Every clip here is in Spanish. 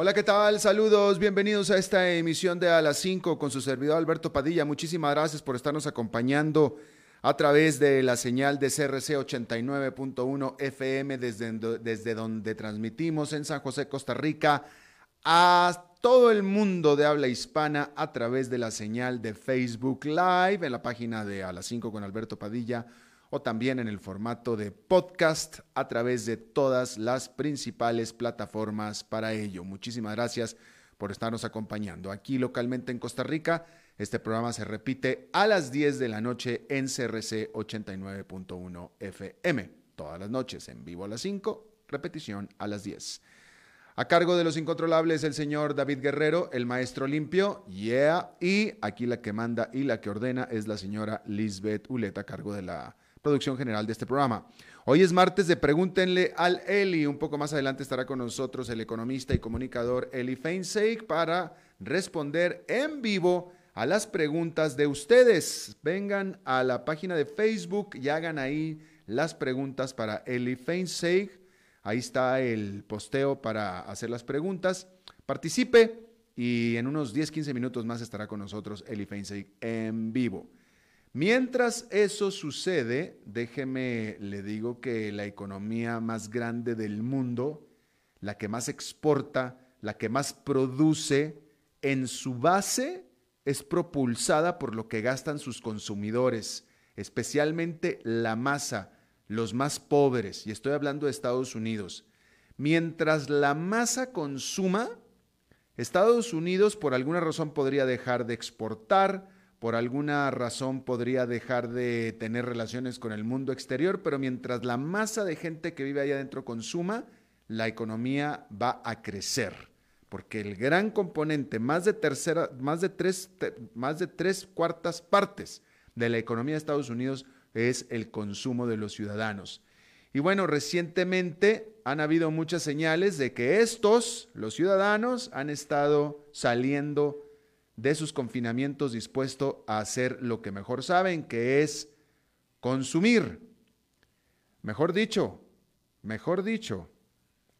Hola, ¿qué tal? Saludos, bienvenidos a esta emisión de A las 5 con su servidor Alberto Padilla. Muchísimas gracias por estarnos acompañando a través de la señal de CRC 89.1 FM desde, desde donde transmitimos en San José, Costa Rica, a todo el mundo de habla hispana a través de la señal de Facebook Live en la página de A las 5 con Alberto Padilla o también en el formato de podcast a través de todas las principales plataformas para ello. Muchísimas gracias por estarnos acompañando. Aquí localmente en Costa Rica, este programa se repite a las 10 de la noche en CRC 89.1 FM. Todas las noches en vivo a las 5, repetición a las 10. A cargo de los incontrolables, el señor David Guerrero, el maestro limpio, yeah, y aquí la que manda y la que ordena es la señora Lisbeth Uleta, a cargo de la producción general de este programa. Hoy es martes de Pregúntenle al Eli. Un poco más adelante estará con nosotros el economista y comunicador Eli Feinseig para responder en vivo a las preguntas de ustedes. Vengan a la página de Facebook y hagan ahí las preguntas para Eli Feinseig. Ahí está el posteo para hacer las preguntas. Participe y en unos 10-15 minutos más estará con nosotros Eli Feinseig en vivo. Mientras eso sucede, déjeme, le digo que la economía más grande del mundo, la que más exporta, la que más produce, en su base es propulsada por lo que gastan sus consumidores, especialmente la masa, los más pobres, y estoy hablando de Estados Unidos. Mientras la masa consuma, Estados Unidos por alguna razón podría dejar de exportar, por alguna razón podría dejar de tener relaciones con el mundo exterior, pero mientras la masa de gente que vive allá adentro consuma, la economía va a crecer. Porque el gran componente, más de tercera, más de tres, más de tres cuartas partes de la economía de Estados Unidos es el consumo de los ciudadanos. Y bueno, recientemente han habido muchas señales de que estos, los ciudadanos, han estado saliendo de sus confinamientos dispuesto a hacer lo que mejor saben, que es consumir. Mejor dicho, mejor dicho,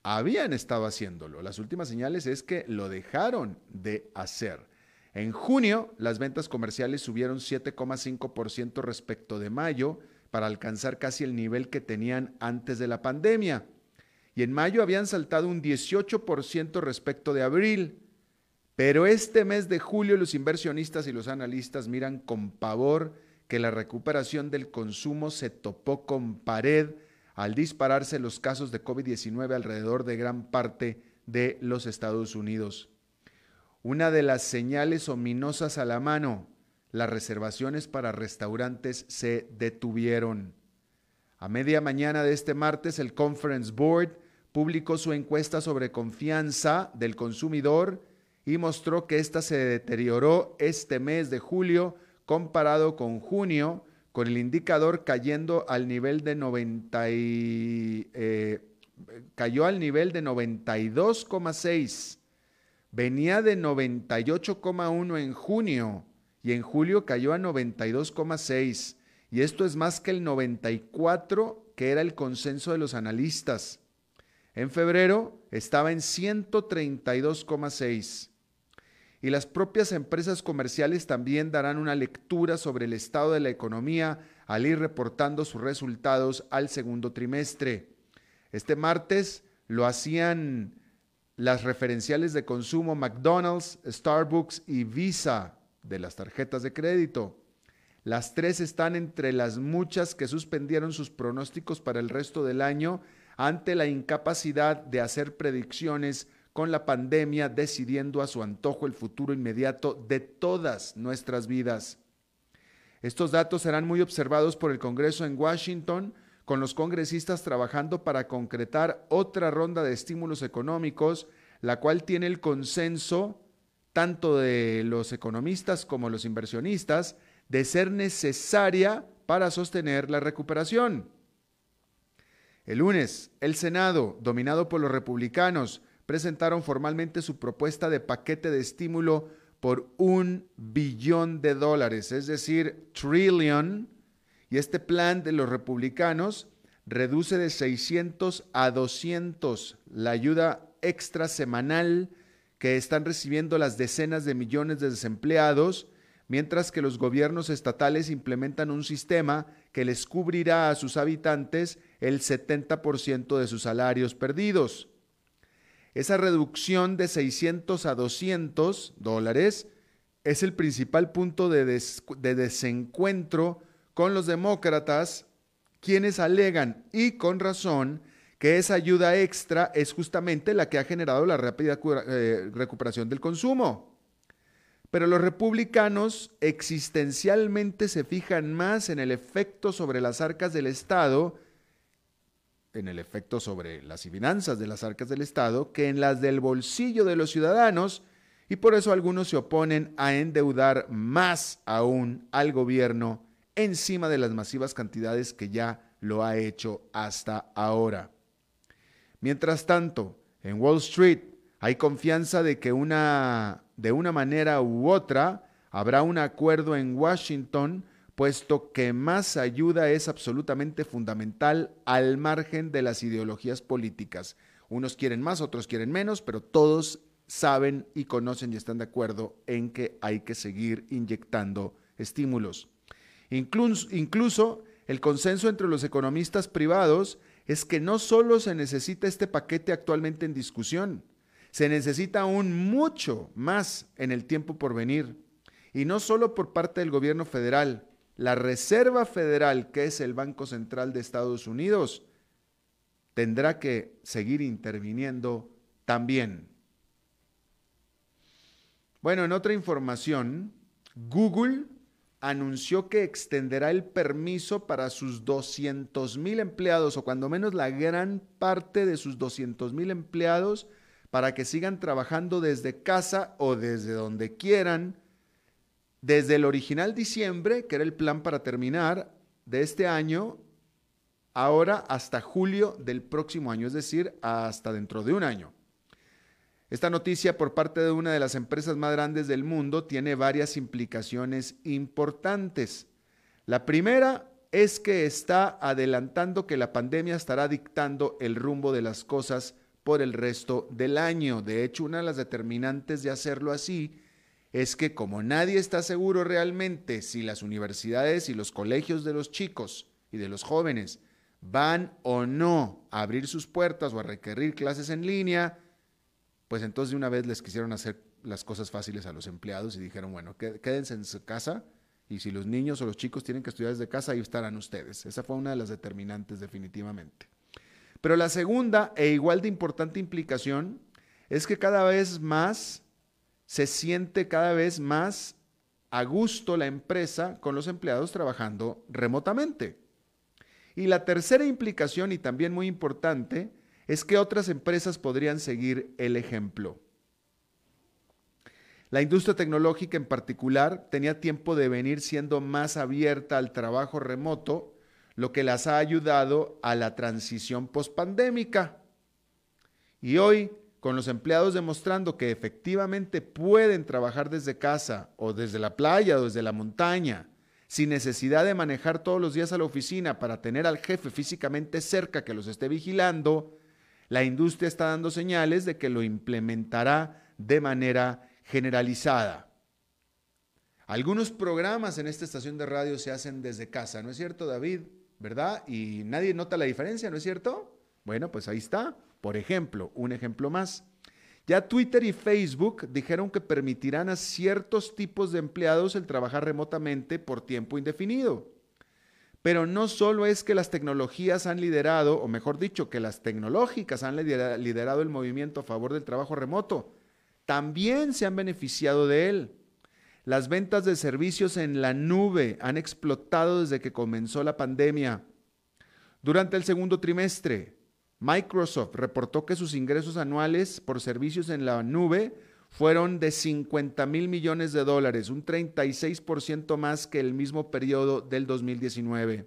habían estado haciéndolo. Las últimas señales es que lo dejaron de hacer. En junio, las ventas comerciales subieron 7,5% respecto de mayo para alcanzar casi el nivel que tenían antes de la pandemia. Y en mayo habían saltado un 18% respecto de abril. Pero este mes de julio los inversionistas y los analistas miran con pavor que la recuperación del consumo se topó con pared al dispararse los casos de COVID-19 alrededor de gran parte de los Estados Unidos. Una de las señales ominosas a la mano, las reservaciones para restaurantes se detuvieron. A media mañana de este martes, el Conference Board publicó su encuesta sobre confianza del consumidor y mostró que ésta se deterioró este mes de julio comparado con junio, con el indicador cayendo al nivel de 90 eh, cayó al nivel de 92,6. Venía de 98,1 en junio y en julio cayó a 92,6. Y esto es más que el 94 que era el consenso de los analistas. En febrero estaba en 132,6 y las propias empresas comerciales también darán una lectura sobre el estado de la economía al ir reportando sus resultados al segundo trimestre. Este martes lo hacían las referenciales de consumo McDonald's, Starbucks y Visa de las tarjetas de crédito. Las tres están entre las muchas que suspendieron sus pronósticos para el resto del año ante la incapacidad de hacer predicciones con la pandemia decidiendo a su antojo el futuro inmediato de todas nuestras vidas. Estos datos serán muy observados por el Congreso en Washington, con los congresistas trabajando para concretar otra ronda de estímulos económicos, la cual tiene el consenso tanto de los economistas como los inversionistas de ser necesaria para sostener la recuperación. El lunes, el Senado, dominado por los republicanos, presentaron formalmente su propuesta de paquete de estímulo por un billón de dólares, es decir, trillion, y este plan de los republicanos reduce de 600 a 200 la ayuda extra semanal que están recibiendo las decenas de millones de desempleados, mientras que los gobiernos estatales implementan un sistema que les cubrirá a sus habitantes el 70% de sus salarios perdidos. Esa reducción de 600 a 200 dólares es el principal punto de, de desencuentro con los demócratas, quienes alegan, y con razón, que esa ayuda extra es justamente la que ha generado la rápida eh, recuperación del consumo. Pero los republicanos existencialmente se fijan más en el efecto sobre las arcas del Estado, en el efecto sobre las finanzas de las arcas del Estado, que en las del bolsillo de los ciudadanos, y por eso algunos se oponen a endeudar más aún al gobierno encima de las masivas cantidades que ya lo ha hecho hasta ahora. Mientras tanto, en Wall Street hay confianza de que una, de una manera u otra habrá un acuerdo en Washington, puesto que más ayuda es absolutamente fundamental al margen de las ideologías políticas. Unos quieren más, otros quieren menos, pero todos saben y conocen y están de acuerdo en que hay que seguir inyectando estímulos. Incluso, incluso el consenso entre los economistas privados es que no solo se necesita este paquete actualmente en discusión, se necesita aún mucho más en el tiempo por venir. Y no solo por parte del gobierno federal, la Reserva Federal, que es el Banco Central de Estados Unidos, tendrá que seguir interviniendo también. Bueno, en otra información, Google anunció que extenderá el permiso para sus 200 mil empleados, o cuando menos la gran parte de sus 200 mil empleados, para que sigan trabajando desde casa o desde donde quieran, desde el original diciembre, que era el plan para terminar de este año, ahora hasta julio del próximo año, es decir, hasta dentro de un año. Esta noticia por parte de una de las empresas más grandes del mundo tiene varias implicaciones importantes. La primera es que está adelantando que la pandemia estará dictando el rumbo de las cosas por el resto del año. De hecho, una de las determinantes de hacerlo así es que como nadie está seguro realmente si las universidades y los colegios de los chicos y de los jóvenes van o no a abrir sus puertas o a requerir clases en línea, pues entonces de una vez les quisieron hacer las cosas fáciles a los empleados y dijeron, bueno, quédense en su casa y si los niños o los chicos tienen que estudiar desde casa, ahí estarán ustedes. Esa fue una de las determinantes definitivamente. Pero la segunda e igual de importante implicación es que cada vez más se siente cada vez más a gusto la empresa con los empleados trabajando remotamente. Y la tercera implicación, y también muy importante, es que otras empresas podrían seguir el ejemplo. La industria tecnológica en particular tenía tiempo de venir siendo más abierta al trabajo remoto, lo que las ha ayudado a la transición pospandémica. Y hoy, con los empleados demostrando que efectivamente pueden trabajar desde casa o desde la playa o desde la montaña, sin necesidad de manejar todos los días a la oficina para tener al jefe físicamente cerca que los esté vigilando, la industria está dando señales de que lo implementará de manera generalizada. Algunos programas en esta estación de radio se hacen desde casa, ¿no es cierto, David? ¿Verdad? Y nadie nota la diferencia, ¿no es cierto? Bueno, pues ahí está. Por ejemplo, un ejemplo más. Ya Twitter y Facebook dijeron que permitirán a ciertos tipos de empleados el trabajar remotamente por tiempo indefinido. Pero no solo es que las tecnologías han liderado, o mejor dicho, que las tecnológicas han liderado el movimiento a favor del trabajo remoto, también se han beneficiado de él. Las ventas de servicios en la nube han explotado desde que comenzó la pandemia. Durante el segundo trimestre, Microsoft reportó que sus ingresos anuales por servicios en la nube fueron de 50 mil millones de dólares, un 36% más que el mismo periodo del 2019.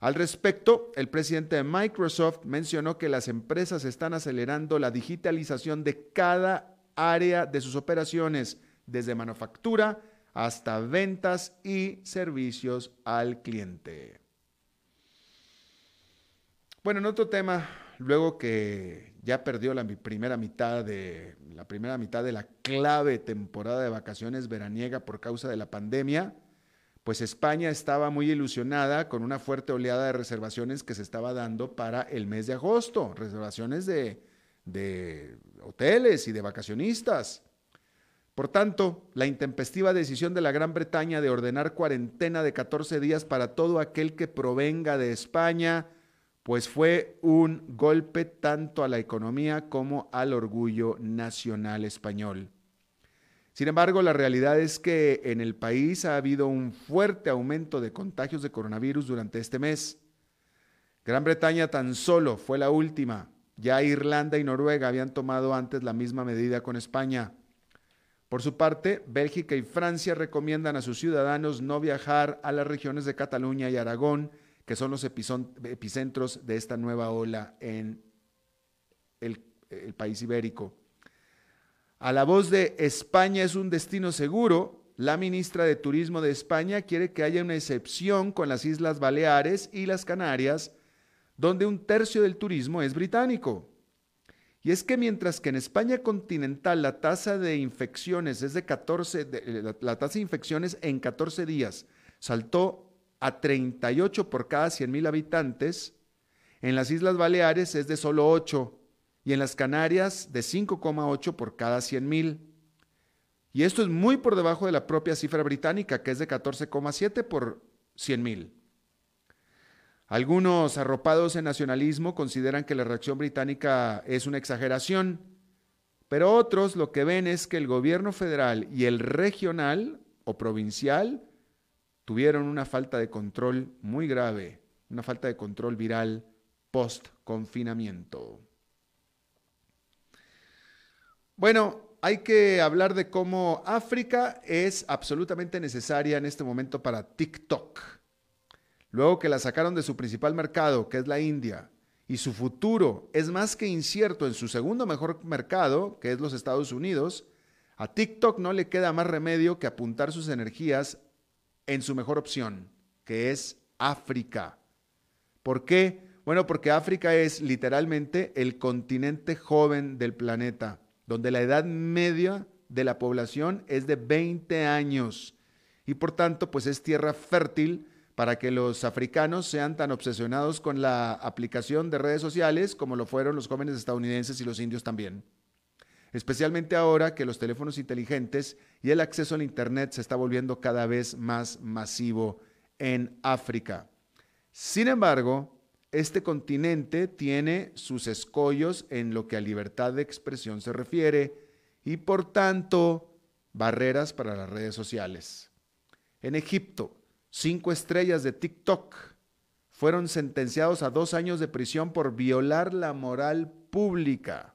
Al respecto, el presidente de Microsoft mencionó que las empresas están acelerando la digitalización de cada área de sus operaciones, desde manufactura hasta ventas y servicios al cliente. Bueno, en otro tema, luego que ya perdió la primera mitad de la primera mitad de la clave temporada de vacaciones veraniega por causa de la pandemia, pues España estaba muy ilusionada con una fuerte oleada de reservaciones que se estaba dando para el mes de agosto, reservaciones de, de hoteles y de vacacionistas. Por tanto, la intempestiva decisión de la Gran Bretaña de ordenar cuarentena de 14 días para todo aquel que provenga de España, pues fue un golpe tanto a la economía como al orgullo nacional español. Sin embargo, la realidad es que en el país ha habido un fuerte aumento de contagios de coronavirus durante este mes. Gran Bretaña tan solo fue la última. Ya Irlanda y Noruega habían tomado antes la misma medida con España. Por su parte, Bélgica y Francia recomiendan a sus ciudadanos no viajar a las regiones de Cataluña y Aragón que son los epicentros de esta nueva ola en el, país ibérico. A la voz de España es un destino seguro, la ministra de Turismo de España quiere que haya una excepción con las Islas Baleares y las Canarias, donde un tercio del turismo es británico. Y es que mientras que en España continental la tasa de infecciones es de 14, la, tasa de infecciones en 14 días saltó a 38 por cada 100 mil habitantes. En las Islas Baleares es de solo 8 y en las Canarias de 5,8 por cada 100 mil. Y esto es muy por debajo de la propia cifra británica, que es de 14,7 por 100 mil. Algunos arropados en nacionalismo consideran que la reacción británica es una exageración, pero otros lo que ven es que el gobierno federal y el regional o provincial tuvieron una falta de control muy grave, una falta de control viral post-confinamiento. Bueno, hay que hablar de cómo África es absolutamente necesaria en este momento para TikTok. Luego que la sacaron de su principal mercado, que es la India, y su futuro es más que incierto en su segundo mejor mercado, que es los Estados Unidos, a TikTok no le queda más remedio que apuntar sus energías en su mejor opción, que es África. ¿Por qué? Bueno, porque África es literalmente el continente joven del planeta, donde la edad media de la población es de 20 años y por tanto pues es tierra fértil para que los africanos sean tan obsesionados con la aplicación de redes sociales como lo fueron los jóvenes estadounidenses y los indios también especialmente ahora que los teléfonos inteligentes y el acceso al Internet se está volviendo cada vez más masivo en África. Sin embargo, este continente tiene sus escollos en lo que a libertad de expresión se refiere y por tanto barreras para las redes sociales. En Egipto, cinco estrellas de TikTok fueron sentenciados a dos años de prisión por violar la moral pública.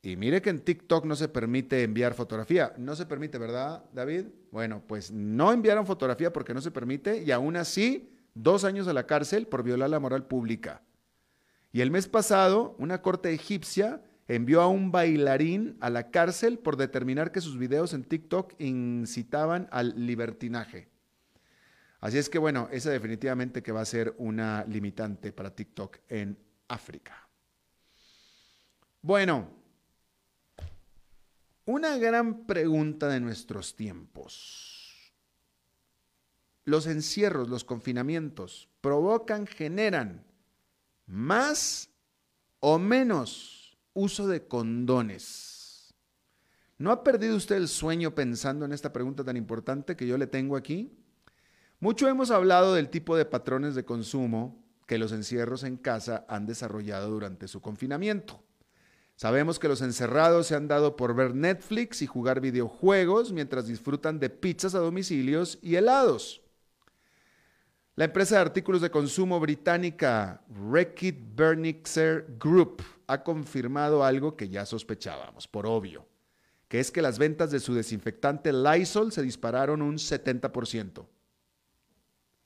Y mire que en TikTok no se permite enviar fotografía. No se permite, ¿verdad, David? Bueno, pues no enviaron fotografía porque no se permite y aún así dos años a la cárcel por violar la moral pública. Y el mes pasado, una corte egipcia envió a un bailarín a la cárcel por determinar que sus videos en TikTok incitaban al libertinaje. Así es que bueno, esa definitivamente que va a ser una limitante para TikTok en África. Bueno, una gran pregunta de nuestros tiempos. Los encierros, los confinamientos, provocan, generan más o menos uso de condones. ¿No ha perdido usted el sueño pensando en esta pregunta tan importante que yo le tengo aquí? Mucho hemos hablado del tipo de patrones de consumo que los encierros en casa han desarrollado durante su confinamiento. Sabemos que los encerrados se han dado por ver Netflix y jugar videojuegos mientras disfrutan de pizzas a domicilios y helados. La empresa de artículos de consumo británica Reckitt Bernixer Group ha confirmado algo que ya sospechábamos, por obvio, que es que las ventas de su desinfectante Lysol se dispararon un 70%.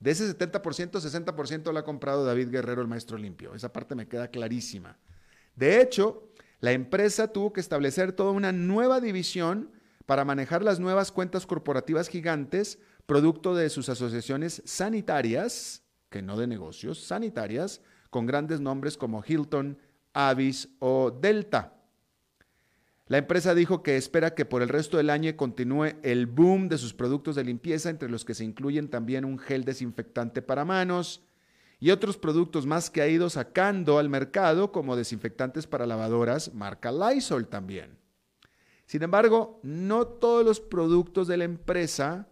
De ese 70%, 60% lo ha comprado David Guerrero, el maestro limpio. Esa parte me queda clarísima. De hecho, la empresa tuvo que establecer toda una nueva división para manejar las nuevas cuentas corporativas gigantes, producto de sus asociaciones sanitarias, que no de negocios, sanitarias, con grandes nombres como Hilton, Avis o Delta. La empresa dijo que espera que por el resto del año continúe el boom de sus productos de limpieza, entre los que se incluyen también un gel desinfectante para manos y otros productos más que ha ido sacando al mercado, como desinfectantes para lavadoras, marca Lysol también. Sin embargo, no todos los productos de la empresa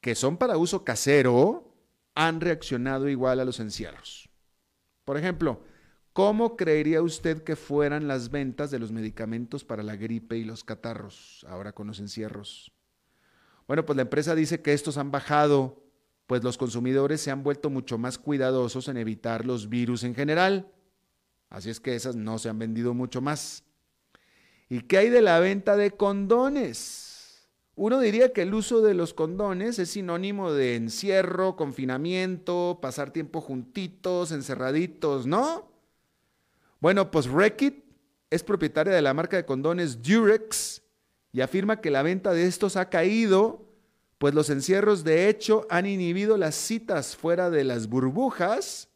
que son para uso casero han reaccionado igual a los encierros. Por ejemplo, ¿cómo creería usted que fueran las ventas de los medicamentos para la gripe y los catarros ahora con los encierros? Bueno, pues la empresa dice que estos han bajado, pues los consumidores se han vuelto mucho más cuidadosos en evitar los virus en general. Así es que esas no se han vendido mucho más. ¿Y qué hay de la venta de condones? Uno diría que el uso de los condones es sinónimo de encierro, confinamiento, pasar tiempo juntitos, encerraditos, ¿no? Bueno, pues Reckitt es propietaria de la marca de condones Durex y afirma que la venta de estos ha caído, pues los encierros de hecho han inhibido las citas fuera de las burbujas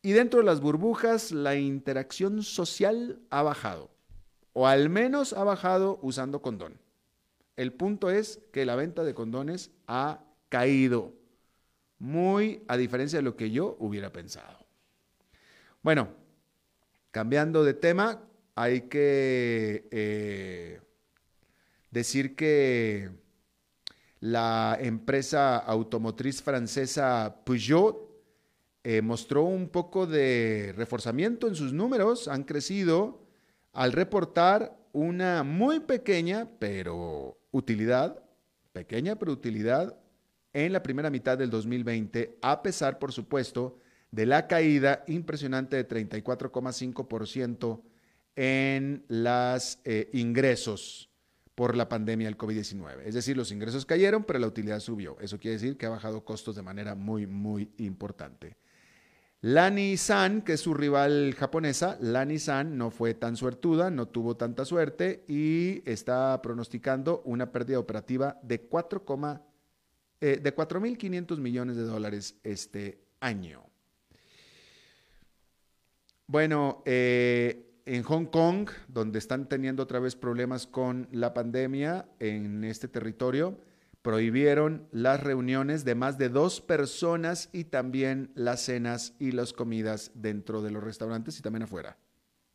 y dentro de las burbujas la interacción social ha bajado, o al menos ha bajado usando condón. El punto es que la venta de condones ha caído, muy a diferencia de lo que yo hubiera pensado. Bueno, cambiando de tema, hay que eh, decir que la empresa automotriz francesa Peugeot eh, mostró un poco de reforzamiento en sus números, han crecido al reportar una muy pequeña, pero utilidad, pequeña pero utilidad, en la primera mitad del 2020, a pesar, por supuesto, de la caída impresionante de 34,5% en los eh, ingresos por la pandemia del COVID-19. Es decir, los ingresos cayeron, pero la utilidad subió. Eso quiere decir que ha bajado costos de manera muy, muy importante. La Nissan, que es su rival japonesa, la Nissan no fue tan suertuda, no tuvo tanta suerte y está pronosticando una pérdida operativa de 4, eh, de 4.500 millones de dólares este año. Bueno, eh, en Hong Kong, donde están teniendo otra vez problemas con la pandemia en este territorio, prohibieron las reuniones de más de dos personas y también las cenas y las comidas dentro de los restaurantes y también afuera.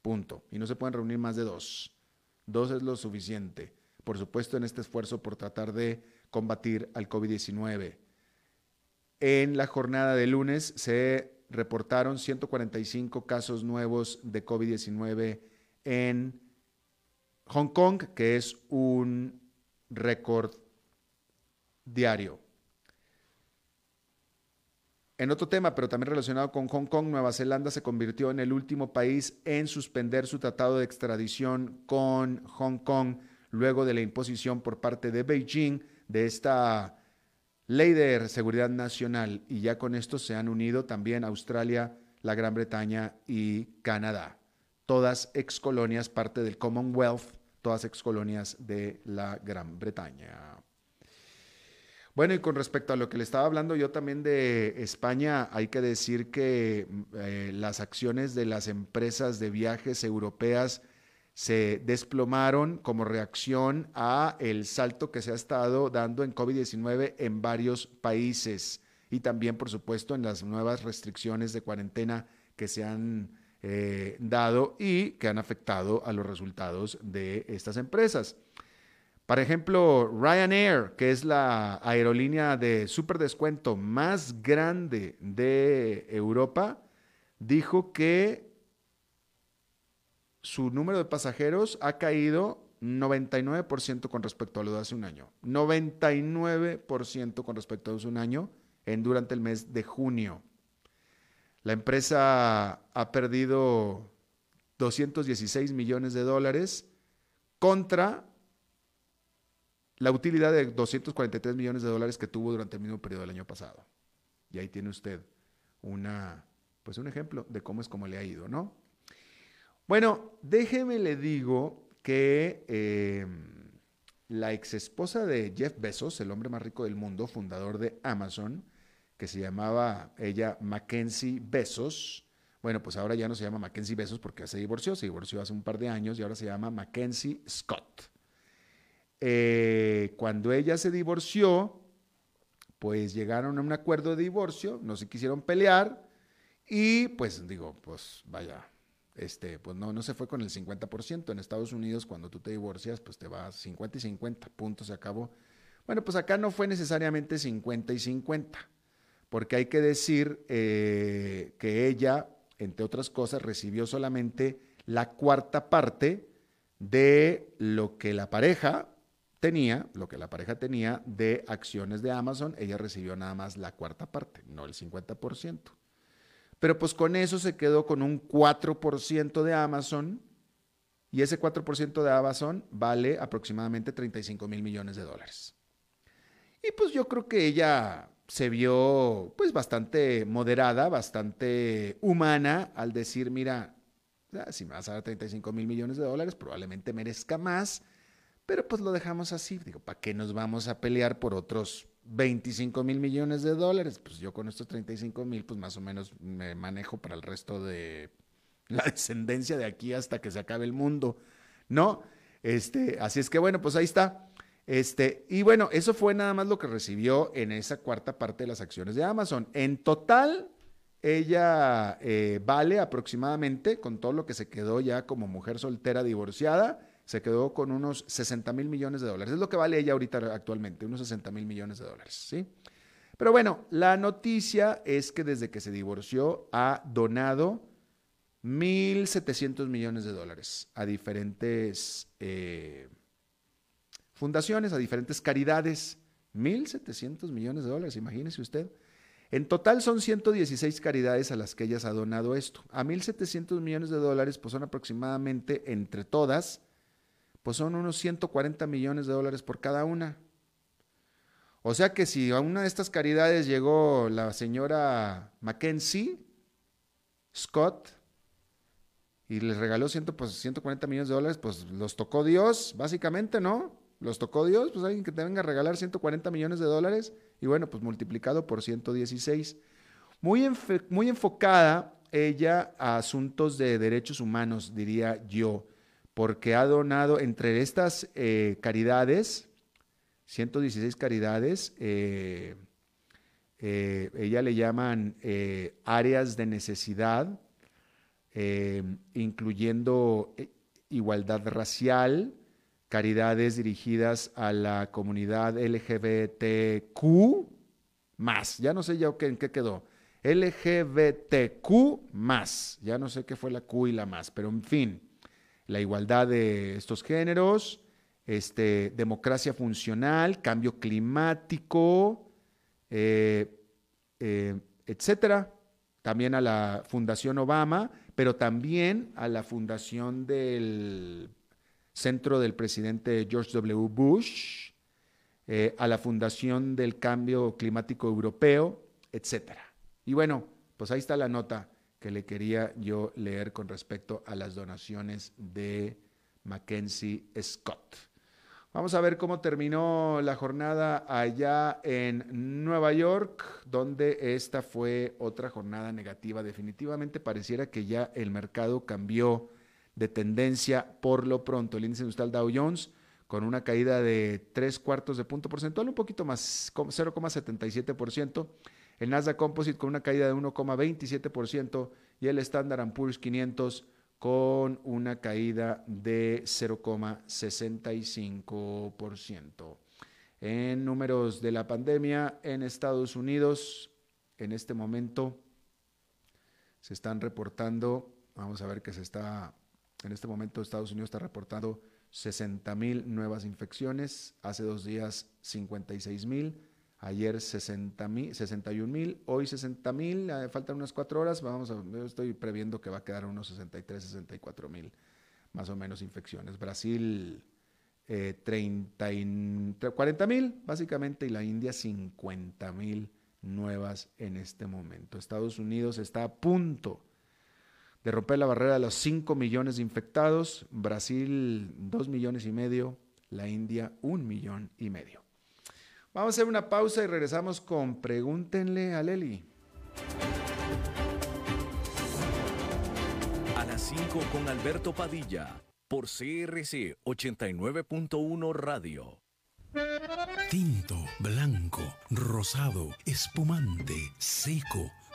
Punto. Y no se pueden reunir más de dos. Dos es lo suficiente. Por supuesto, en este esfuerzo por tratar de combatir al COVID-19. En la jornada de lunes se reportaron 145 casos nuevos de COVID-19 en Hong Kong, que es un récord diario. En otro tema, pero también relacionado con Hong Kong, Nueva Zelanda se convirtió en el último país en suspender su tratado de extradición con Hong Kong luego de la imposición por parte de Beijing de esta ley de seguridad nacional. Y ya con esto se han unido también Australia, la Gran Bretaña y Canadá. Todas excolonias, parte del Commonwealth, todas excolonias de la Gran Bretaña. Bueno, y con respecto a lo que le estaba hablando yo también de España, hay que decir que eh, las acciones de las empresas de viajes europeas se desplomaron como reacción a el salto que se ha estado dando en COVID-19 en varios países y también, por supuesto, en las nuevas restricciones de cuarentena que se han eh, dado y que han afectado a los resultados de estas empresas. Por ejemplo, Ryanair, que es la aerolínea de super descuento más grande de Europa, dijo que su número de pasajeros ha caído 99% con respecto a lo de hace un año. 99% con respecto a hace un año en, durante el mes de junio. La empresa ha perdido 216 millones de dólares contra la utilidad de 243 millones de dólares que tuvo durante el mismo periodo del año pasado. Y ahí tiene usted una, pues un ejemplo de cómo es como le ha ido, ¿no? Bueno, déjeme le digo que eh, la ex esposa de Jeff Bezos, el hombre más rico del mundo, fundador de Amazon, que se llamaba ella Mackenzie Bezos, bueno, pues ahora ya no se llama Mackenzie Bezos porque se divorció, se divorció hace un par de años y ahora se llama Mackenzie Scott. Eh, cuando ella se divorció, pues llegaron a un acuerdo de divorcio, no se quisieron pelear y pues digo, pues vaya, este, pues no, no se fue con el 50%. En Estados Unidos, cuando tú te divorcias, pues te vas 50 y 50, punto, se acabó. Bueno, pues acá no fue necesariamente 50 y 50, porque hay que decir eh, que ella entre otras cosas, recibió solamente la cuarta parte de lo que la pareja tenía, lo que la pareja tenía de acciones de Amazon, ella recibió nada más la cuarta parte, no el 50%. Pero pues con eso se quedó con un 4% de Amazon y ese 4% de Amazon vale aproximadamente 35 mil millones de dólares. Y pues yo creo que ella se vio pues bastante moderada, bastante humana al decir, mira, ah, si me vas a dar 35 mil millones de dólares, probablemente merezca más, pero pues lo dejamos así. Digo, ¿para qué nos vamos a pelear por otros 25 mil millones de dólares? Pues yo con estos 35 mil, pues más o menos me manejo para el resto de la descendencia de aquí hasta que se acabe el mundo, ¿no? Este, así es que bueno, pues ahí está. Este, y bueno, eso fue nada más lo que recibió en esa cuarta parte de las acciones de Amazon. En total, ella eh, vale aproximadamente, con todo lo que se quedó ya como mujer soltera divorciada, se quedó con unos 60 mil millones de dólares. Es lo que vale ella ahorita actualmente, unos 60 mil millones de dólares, ¿sí? Pero bueno, la noticia es que desde que se divorció ha donado 1.700 millones de dólares a diferentes... Eh, fundaciones, a diferentes caridades. 1.700 millones de dólares, imagínese usted. En total son 116 caridades a las que ellas ha donado esto. A 1.700 millones de dólares, pues son aproximadamente entre todas, pues son unos 140 millones de dólares por cada una. O sea que si a una de estas caridades llegó la señora Mackenzie Scott y les regaló 100, pues, 140 millones de dólares, pues los tocó Dios, básicamente, ¿no? los tocó Dios, pues alguien que te venga a regalar 140 millones de dólares y bueno, pues multiplicado por 116. Muy, muy enfocada ella a asuntos de derechos humanos, diría yo, porque ha donado entre estas eh, caridades, 116 caridades, eh, eh, ella le llaman áreas de necesidad, incluyendo igualdad racial, caridades dirigidas a la comunidad LGBTQ más. Ya no sé ya en qué quedó. LGBTQ más. Ya no sé qué fue la Q y la más, pero en fin, la igualdad de estos géneros, este, democracia funcional, cambio climático, eh, eh, etcétera. También a la Fundación Obama, pero también a la Fundación del centro del presidente George W. Bush, eh, a la Fundación del Cambio Climático Europeo, etc. Y bueno, pues ahí está la nota que le quería yo leer con respecto a las donaciones de Mackenzie Scott. Vamos a ver cómo terminó la jornada allá en Nueva York, donde esta fue otra jornada negativa. Definitivamente pareciera que ya el mercado cambió de tendencia por lo pronto. El índice industrial Dow Jones con una caída de tres cuartos de punto porcentual, un poquito más, 0,77%. El Nasdaq Composite con una caída de 1,27% y el Standard Poor's 500 con una caída de 0,65%. En números de la pandemia en Estados Unidos, en este momento se están reportando, vamos a ver que se está en este momento Estados Unidos está reportando 60 mil nuevas infecciones, hace dos días 56 mil, Ayer 60 mil, 61 mil, hoy 60 mil, eh, faltan unas cuatro horas, vamos estoy previendo que va a quedar unos 63, 64 mil, más o menos infecciones. Brasil eh, 30 y, 40 mil, básicamente, y la India 50 mil nuevas en este momento. Estados Unidos está a punto de romper la barrera de los 5 millones de infectados, Brasil 2 millones y medio, la India 1 millón y medio. Vamos a hacer una pausa y regresamos con Pregúntenle a Leli. A las 5 con Alberto Padilla, por CRC 89.1 Radio. Tinto, blanco, rosado, espumante, seco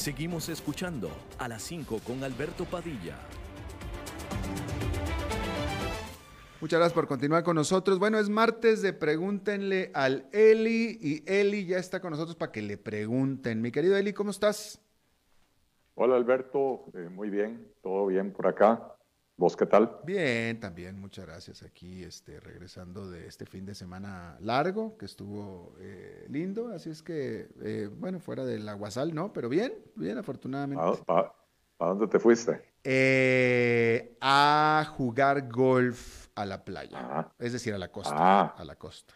Seguimos escuchando a las 5 con Alberto Padilla. Muchas gracias por continuar con nosotros. Bueno, es martes de pregúntenle al Eli y Eli ya está con nosotros para que le pregunten. Mi querido Eli, ¿cómo estás? Hola Alberto, eh, muy bien, todo bien por acá. ¿Vos qué tal? Bien, también, muchas gracias. Aquí este, regresando de este fin de semana largo, que estuvo eh, lindo, así es que, eh, bueno, fuera del aguasal, ¿no? Pero bien, bien, afortunadamente. ¿A, dónde te fuiste? Eh, a jugar golf a la playa, es decir, a la costa, ah. a la costa.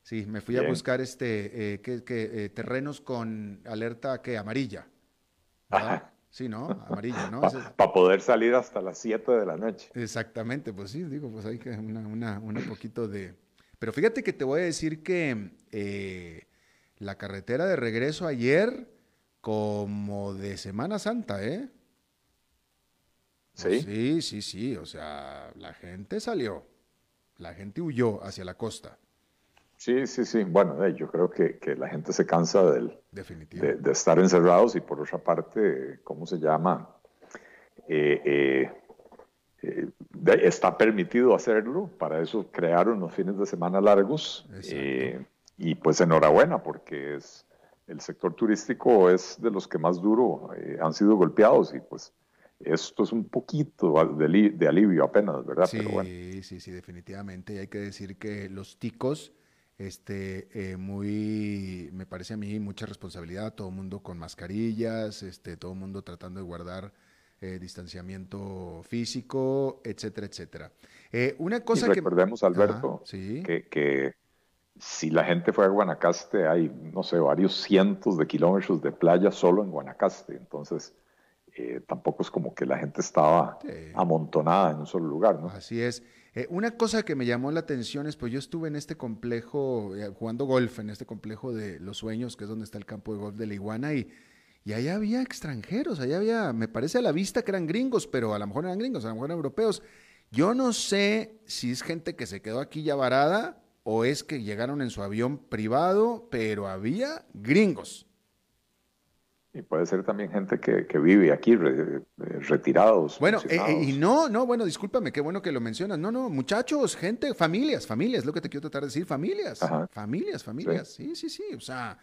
Sí, me fui a buscar este, que, terrenos con alerta que amarilla. Ajá. Sí, ¿no? Amarillo, ¿no? Para poder salir hasta las 7 de la noche. Exactamente, pues sí, digo, pues hay que una, una, una poquito de... Pero fíjate que te voy a decir que eh, la carretera de regreso ayer, como de Semana Santa, ¿eh? Sí. Sí, sí, sí, o sea, la gente salió, la gente huyó hacia la costa. Sí, sí, sí. Bueno, eh, yo creo que, que, la gente se cansa del, de, de, estar encerrados y por otra parte, ¿cómo se llama? Eh, eh, está permitido hacerlo, para eso crearon los fines de semana largos y pues enhorabuena porque es el sector turístico es de los que más duro han sido golpeados y pues esto es un poquito de, de alivio apenas, ¿verdad? Sí, sí, sí, definitivamente. Y hay que decir que los ticos este, eh, muy, me parece a mí, mucha responsabilidad, todo el mundo con mascarillas, este, todo el mundo tratando de guardar eh, distanciamiento físico, etcétera, etcétera. Eh, una cosa y recordemos, Alberto, que, que, si la gente fue a Guanacaste, hay, no sé, varios cientos de kilómetros de playa solo en Guanacaste, entonces... tampoco es como que la gente estaba amontonada en un solo lugar, ¿no? Así es. Eh, una cosa que me llamó la atención es, pues yo estuve en este complejo, eh, jugando golf, en este complejo de Los Sueños, que es donde está el campo de golf de la Iguana, y, y allá había extranjeros, allá había, me parece a la vista que eran gringos, pero a lo mejor eran gringos, a lo mejor eran europeos. Yo no sé si es gente que se quedó aquí ya varada o es que llegaron en su avión privado, pero había gringos. Y puede ser también gente que, vive aquí, eh, retirados. Bueno, eh, eh, y no, no, bueno, discúlpame, qué bueno que lo mencionas. No, no, muchachos, gente, familias, familias, lo que te quiero tratar de decir, familias, familias, familias. Sí, sí, sí, o sea,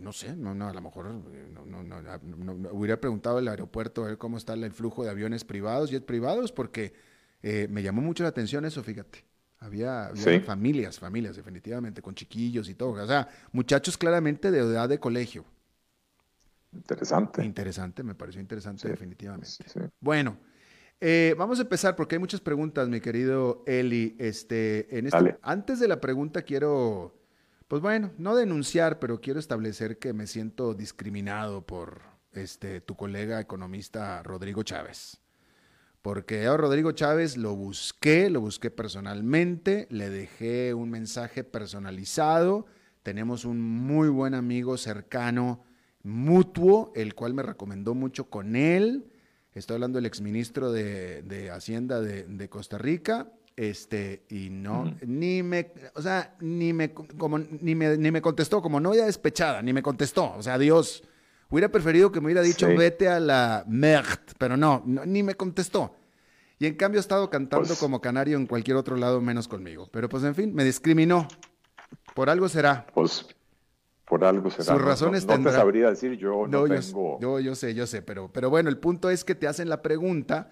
no sé, no, no, a lo mejor no, no, no, hubiera preguntado al aeropuerto a ver cómo está el flujo de aviones privados, jet privados, porque me llamó mucho la atención eso, fíjate. Había, familias, familias, definitivamente, con chiquillos y todo. O sea, muchachos claramente de edad de colegio. Interesante. Interesante, me pareció interesante definitivamente. Bueno, eh, vamos a empezar porque hay muchas preguntas, mi querido Eli. Este, en este, antes de la pregunta quiero, pues bueno, no denunciar, pero quiero establecer que me siento discriminado por este, tu colega economista Rodrigo Chávez. Porque a Rodrigo Chávez lo busqué, lo busqué personalmente, le dejé un mensaje personalizado. Tenemos un muy buen amigo cercano mutuo, el cual me recomendó mucho con él. Estoy hablando del exministro de, de Hacienda de, Costa Rica. este, y no, ni me, o sea, ni me, como, ni me, ni me contestó, como novia despechada, ni me contestó, o sea, Dios, hubiera preferido que me hubiera dicho vete a la merde, pero no, ni me contestó. Y en cambio ha estado cantando pues como canario en cualquier otro lado menos conmigo. Pero pues en fin, me discriminó. Por algo será. Pues por algo será. Sus razones no, te sabría decir, yo no, tengo... Yo, yo, sé, yo sé, pero, pero bueno, el punto es que te hacen la pregunta,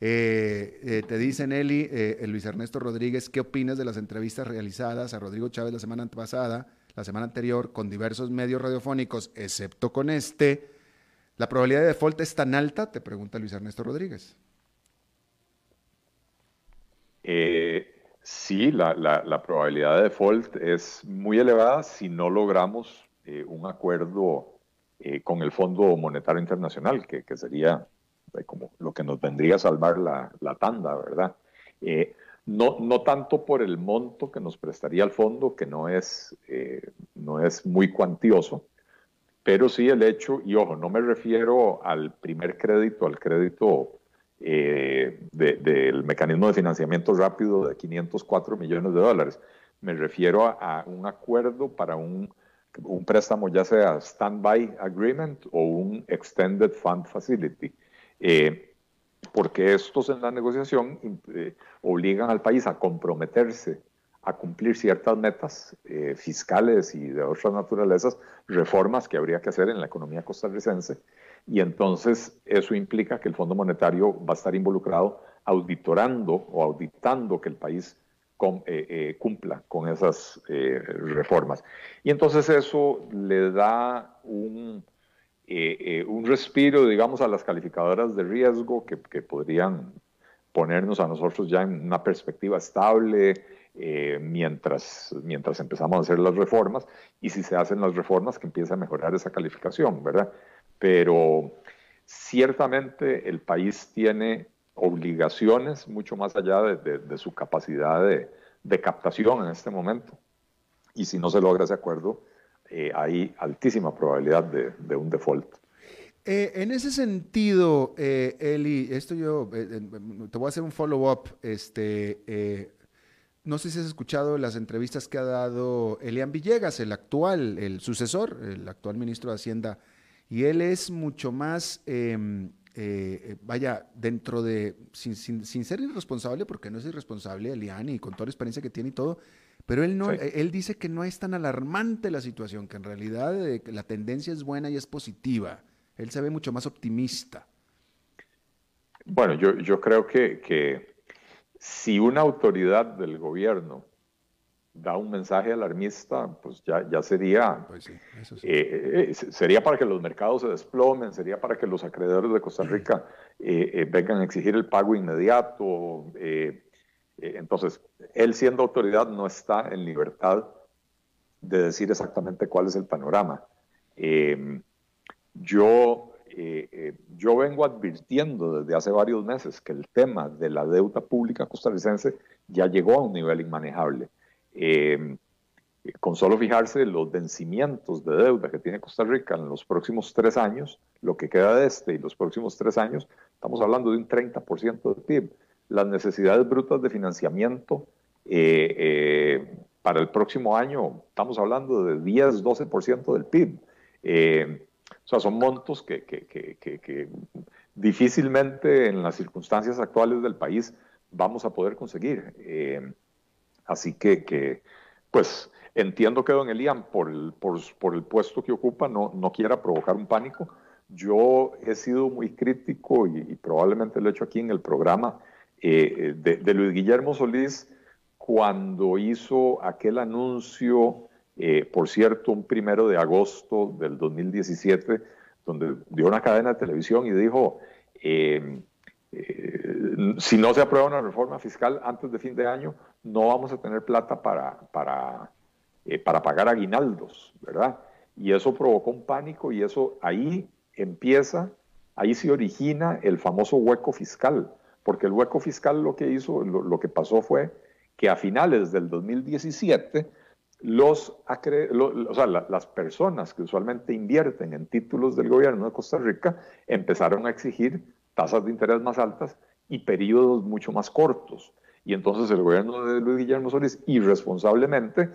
eh, eh, te dicen Eli, eh, Luis Ernesto Rodríguez, ¿qué opinas de las entrevistas realizadas a Rodrigo Chávez la semana pasada, la semana anterior, con diversos medios radiofónicos, excepto con este? ¿La probabilidad de default es tan alta? Te pregunta Luis Ernesto Rodríguez. Eh, sí, la, probabilidad de default es muy elevada si no logramos eh, un acuerdo eh, con el Fondo Monetario Internacional, que, sería como lo que nos vendría a salvar la, tanda, ¿verdad? no, no tanto por el monto que nos prestaría el fondo, que no es, no es muy cuantioso, pero sí el hecho, y ojo, no me refiero al primer crédito, al crédito eh, del mecanismo de financiamiento rápido de 504 millones de dólares. Me refiero a, un acuerdo para un, un, préstamo ya sea standby agreement o un extended fund facility. Eh, porque estos en la negociación eh, obligan al país a comprometerse a cumplir ciertas metas fiscales y de otras naturalezas, reformas que habría que hacer en la economía costarricense, y entonces eso implica que el Fondo Monetario va a estar involucrado auditorando o auditando que el país eh, eh, cumpla con esas eh, reformas. Y entonces eso le da un, un respiro, digamos, a las calificadoras de riesgo que, que, podrían ponernos a nosotros ya en una perspectiva estable mientras, mientras empezamos a hacer las reformas y si se hacen las reformas que empiece a mejorar esa calificación, ¿verdad? Pero ciertamente el país tiene obligaciones mucho más allá de, su capacidad de, captación en este momento. Y si no se logra ese acuerdo, eh, hay altísima probabilidad de, un default. Eh, en ese sentido, eh, Eli, esto yo te voy a hacer un follow-up. Este, no sé si has escuchado las entrevistas que ha dado Elian Villegas, el actual, el sucesor, el actual ministro de Hacienda y él es mucho más, em, eh, vaya, dentro de, sin, ser irresponsable, porque no es irresponsable, Eliani, y con toda la experiencia que tiene y todo, pero él, no, él dice que no es tan alarmante la situación, que en realidad eh, la tendencia es buena y es positiva. Él se ve mucho más optimista. Bueno, yo, yo creo que, que si una autoridad del gobierno da un mensaje alarmista, pues ya, ya sería, pues eh, eh, sería para que los mercados se desplomen, sería para que los acreedores de Costa Rica eh, vengan a exigir el pago inmediato. entonces, él siendo autoridad no está en libertad de decir exactamente cuál es el panorama. Em, yo, yo vengo advirtiendo desde hace varios meses que el tema de la deuda pública costarricense ya llegó a un nivel inmanejable. Eh, con solo fijarse los vencimientos de deuda que tiene Costa Rica en los próximos tres años, lo que queda de este y los próximos tres años, estamos hablando de un 30% del PIB. Las necesidades brutas de financiamiento eh, eh, para el próximo año, estamos hablando de 10, 12% del PIB. o sea, son montos que, que, difícilmente en las circunstancias actuales del país vamos a poder conseguir. Así que, pues entiendo que don Elian, por el, por, el puesto que ocupa, no, no quiera provocar un pánico. Yo he sido muy crítico y, probablemente lo he hecho aquí en el programa eh, de, Luis Guillermo Solís cuando hizo aquel anuncio, eh, por cierto, un primero de agosto del 2017, donde dio una cadena de televisión y dijo, eh, si no se aprueba una reforma fiscal antes de fin de año, no vamos a tener plata para, para, eh, para pagar aguinaldos, ¿verdad? Y eso provocó un pánico y eso ahí empieza, ahí se origina el famoso hueco fiscal, porque el hueco fiscal lo que hizo, lo, que pasó fue que a finales del 2017 los, o sea, las personas que usualmente invierten en títulos del gobierno de Costa Rica empezaron a exigir tasas de interés más altas y periodos mucho más cortos. Y entonces el gobierno de Luis Guillermo Solís irresponsablemente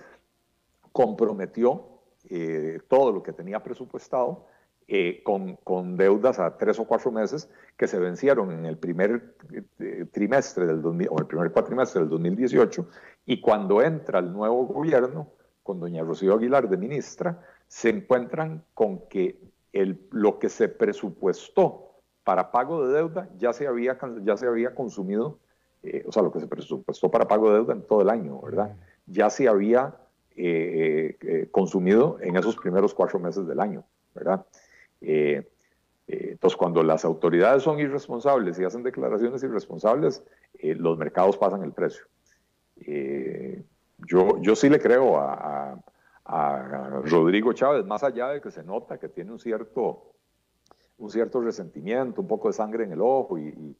comprometió eh, todo lo que tenía presupuestado eh, con, con, deudas a tres o cuatro meses que se vencieron en el primer eh, trimestre del o el primer cuatrimestre del 2018 y cuando entra el nuevo gobierno con doña Rocío Aguilar de ministra se encuentran con que el, lo que se presupuestó para pago de deuda ya se había, ya se había consumido, o sea, lo que se presupuestó para pago de deuda en todo el año, ¿verdad? Ya se había eh, eh, consumido en esos primeros cuatro meses del año, ¿verdad? Eh, entonces, cuando las autoridades son irresponsables y hacen declaraciones irresponsables, los mercados pasan el precio. yo, yo sí le creo a, Rodrigo Chávez, más allá de que se nota que tiene un cierto, un cierto resentimiento, un poco de sangre en el ojo, y,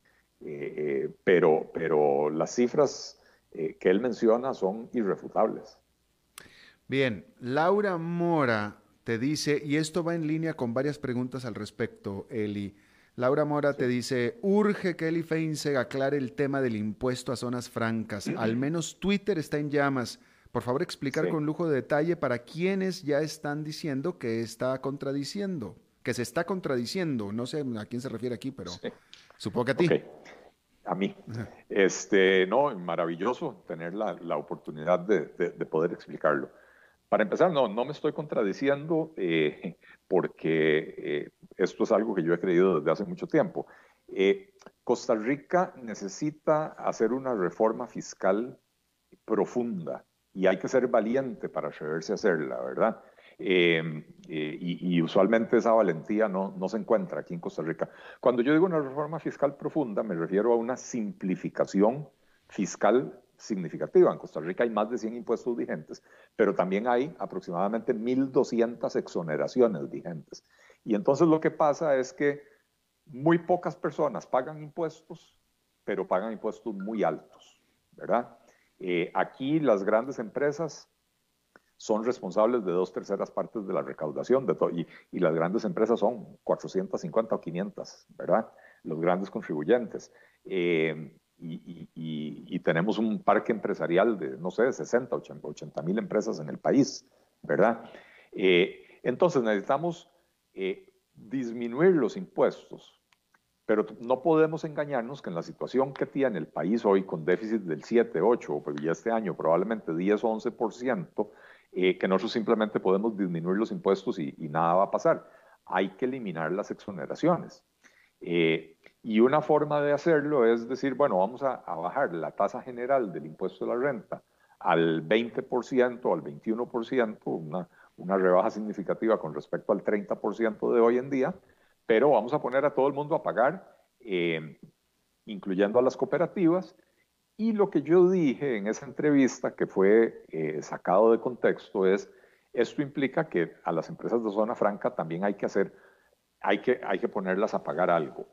pero, pero las cifras que él menciona son irrefutables. Bien, Laura Mora te dice, y esto va en línea con varias preguntas al respecto, Eli. Laura Mora te dice, urge que Eli Feinse aclare el tema del impuesto a zonas francas. Al menos Twitter está en llamas. Por favor, explicar con lujo de detalle para quienes ya están diciendo que está contradiciendo, que se está contradiciendo. No sé a quién se refiere aquí, pero supongo que a ti. A mí. Este, no, maravilloso tener la, oportunidad de poder explicarlo. Para empezar, no, no me estoy contradiciendo eh, porque eh, esto es algo que yo he creído desde hace mucho tiempo. Eh, Costa Rica necesita hacer una reforma fiscal profunda y hay que ser valiente para atreverse a hacerla, ¿verdad? Em, y, y, usualmente esa valentía no, no se encuentra aquí en Costa Rica. Cuando yo digo una reforma fiscal profunda, me refiero a una simplificación fiscal significativa. En Costa Rica hay más de 100 impuestos vigentes, pero también hay aproximadamente 1.200 exoneraciones vigentes. Y entonces lo que pasa es que muy pocas personas pagan impuestos, pero pagan impuestos muy altos, ¿verdad? Eh, aquí las grandes empresas son responsables de dos terceras partes de la recaudación de y, y, las grandes empresas son 450 o 500, ¿verdad? Los grandes contribuyentes. Eh, y, tenemos un parque empresarial de, no sé, 60, 80 mil empresas en el país, ¿verdad? Eh, entonces necesitamos eh, disminuir los impuestos, pero no podemos engañarnos que en la situación que tiene el país hoy con déficit del 7, 8, y este año probablemente 10 o 11%, eh, que nosotros simplemente podemos disminuir los impuestos y, y, nada va a pasar. Hay que eliminar las exoneraciones. Eh, y una forma de hacerlo es decir, bueno, vamos a, bajar la tasa general del impuesto de la renta al 20% o al 21%, una, una rebaja significativa con respecto al 30% de hoy en día, pero vamos a poner a todo el mundo a pagar, eh, incluyendo a las cooperativas. Y lo que yo dije en esa entrevista, que fue eh, sacado de contexto, es, esto implica que a las empresas de zona franca también hay que hacer, hay que, hay que ponerlas a pagar algo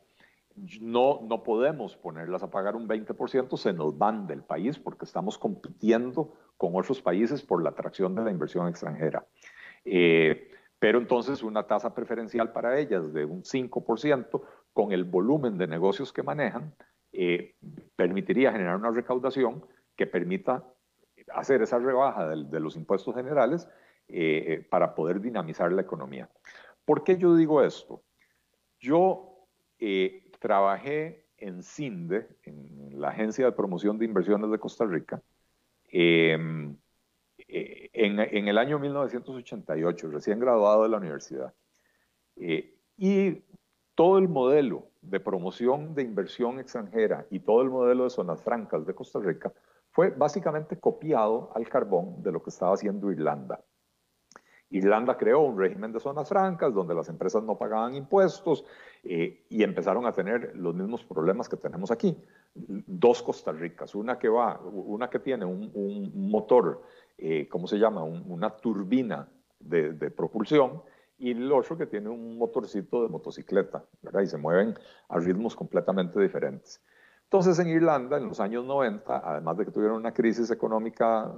no, no podemos ponerlas a pagar un 20%, se nos van del país porque estamos compitiendo con otros países por la atracción de la inversión extranjera. Eh, pero entonces una tasa preferencial para ellas de un 5% con el volumen de negocios que manejan eh, permitiría generar una recaudación que permita hacer esa rebaja de, los impuestos generales eh, para poder dinamizar la economía. ¿Por qué yo digo esto? Yo trabajé en CINDE, en la Agencia de Promoción de Inversiones de Costa Rica, em, eh, en, el año 1988, recién graduado de la universidad. Eh, y todo el modelo de promoción de inversión extranjera y todo el modelo de zonas francas de Costa Rica fue básicamente copiado al carbón de lo que estaba haciendo Irlanda. Irlanda creó un régimen de zonas francas donde las empresas no pagaban impuestos eh, y empezaron a tener los mismos problemas que tenemos aquí. Dos Costa Ricas, una que va, una que tiene un, motor, eh, ¿cómo se llama? una turbina de, propulsión y el otro que tiene un motorcito de motocicleta, ¿verdad? Y se mueven a ritmos completamente diferentes. Entonces en Irlanda, en los años 90, además de que tuvieron una crisis económica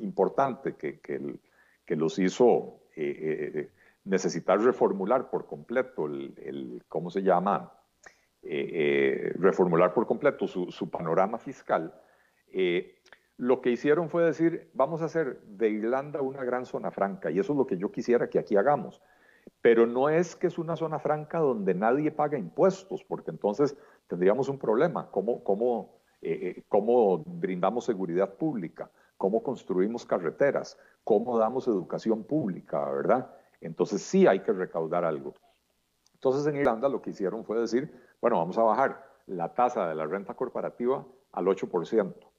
importante que, que el, que los hizo eh, eh, eh, necesitar reformular por completo el, ¿cómo se llama? reformular por completo su, panorama fiscal. Eh, lo que hicieron fue decir, vamos a hacer de Irlanda una gran zona franca, y eso es lo que yo quisiera que aquí hagamos. Pero no es que es una zona franca donde nadie paga impuestos, porque entonces tendríamos un problema. ¿Cómo, cómo, eh, cómo brindamos seguridad pública? ¿Cómo construimos carreteras? ¿Cómo damos educación pública? ¿Verdad? Entonces sí hay que recaudar algo. Entonces en Irlanda lo que hicieron fue decir, bueno, vamos a bajar la tasa de la renta corporativa al 8%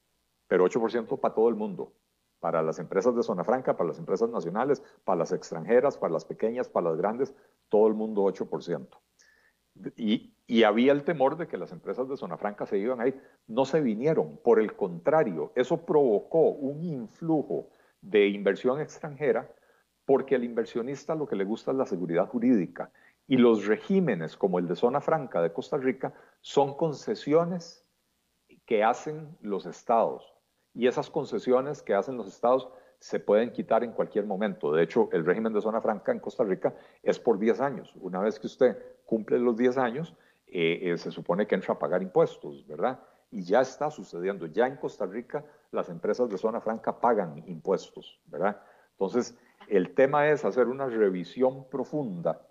pero 8% para todo el mundo, para las empresas de zona franca, para las empresas nacionales, para las extranjeras, para las pequeñas, para las grandes, todo el mundo 8%. Y, y, había el temor de que las empresas de zona franca se iban ahí. No se vinieron, por el contrario, eso provocó un influjo de inversión extranjera porque al inversionista lo que le gusta es la seguridad jurídica. Y los regímenes como el de zona franca de Costa Rica son concesiones que hacen los estados y esas concesiones que hacen los estados se pueden quitar en cualquier momento. De hecho, el régimen de zona franca en Costa Rica es por 10 años. Una vez que usted cumple los 10 años, eh, eh, se supone que entra a pagar impuestos, ¿verdad? Y ya está sucediendo. Ya en Costa Rica las empresas de zona franca pagan impuestos, ¿verdad? Entonces, el tema es hacer una revisión profunda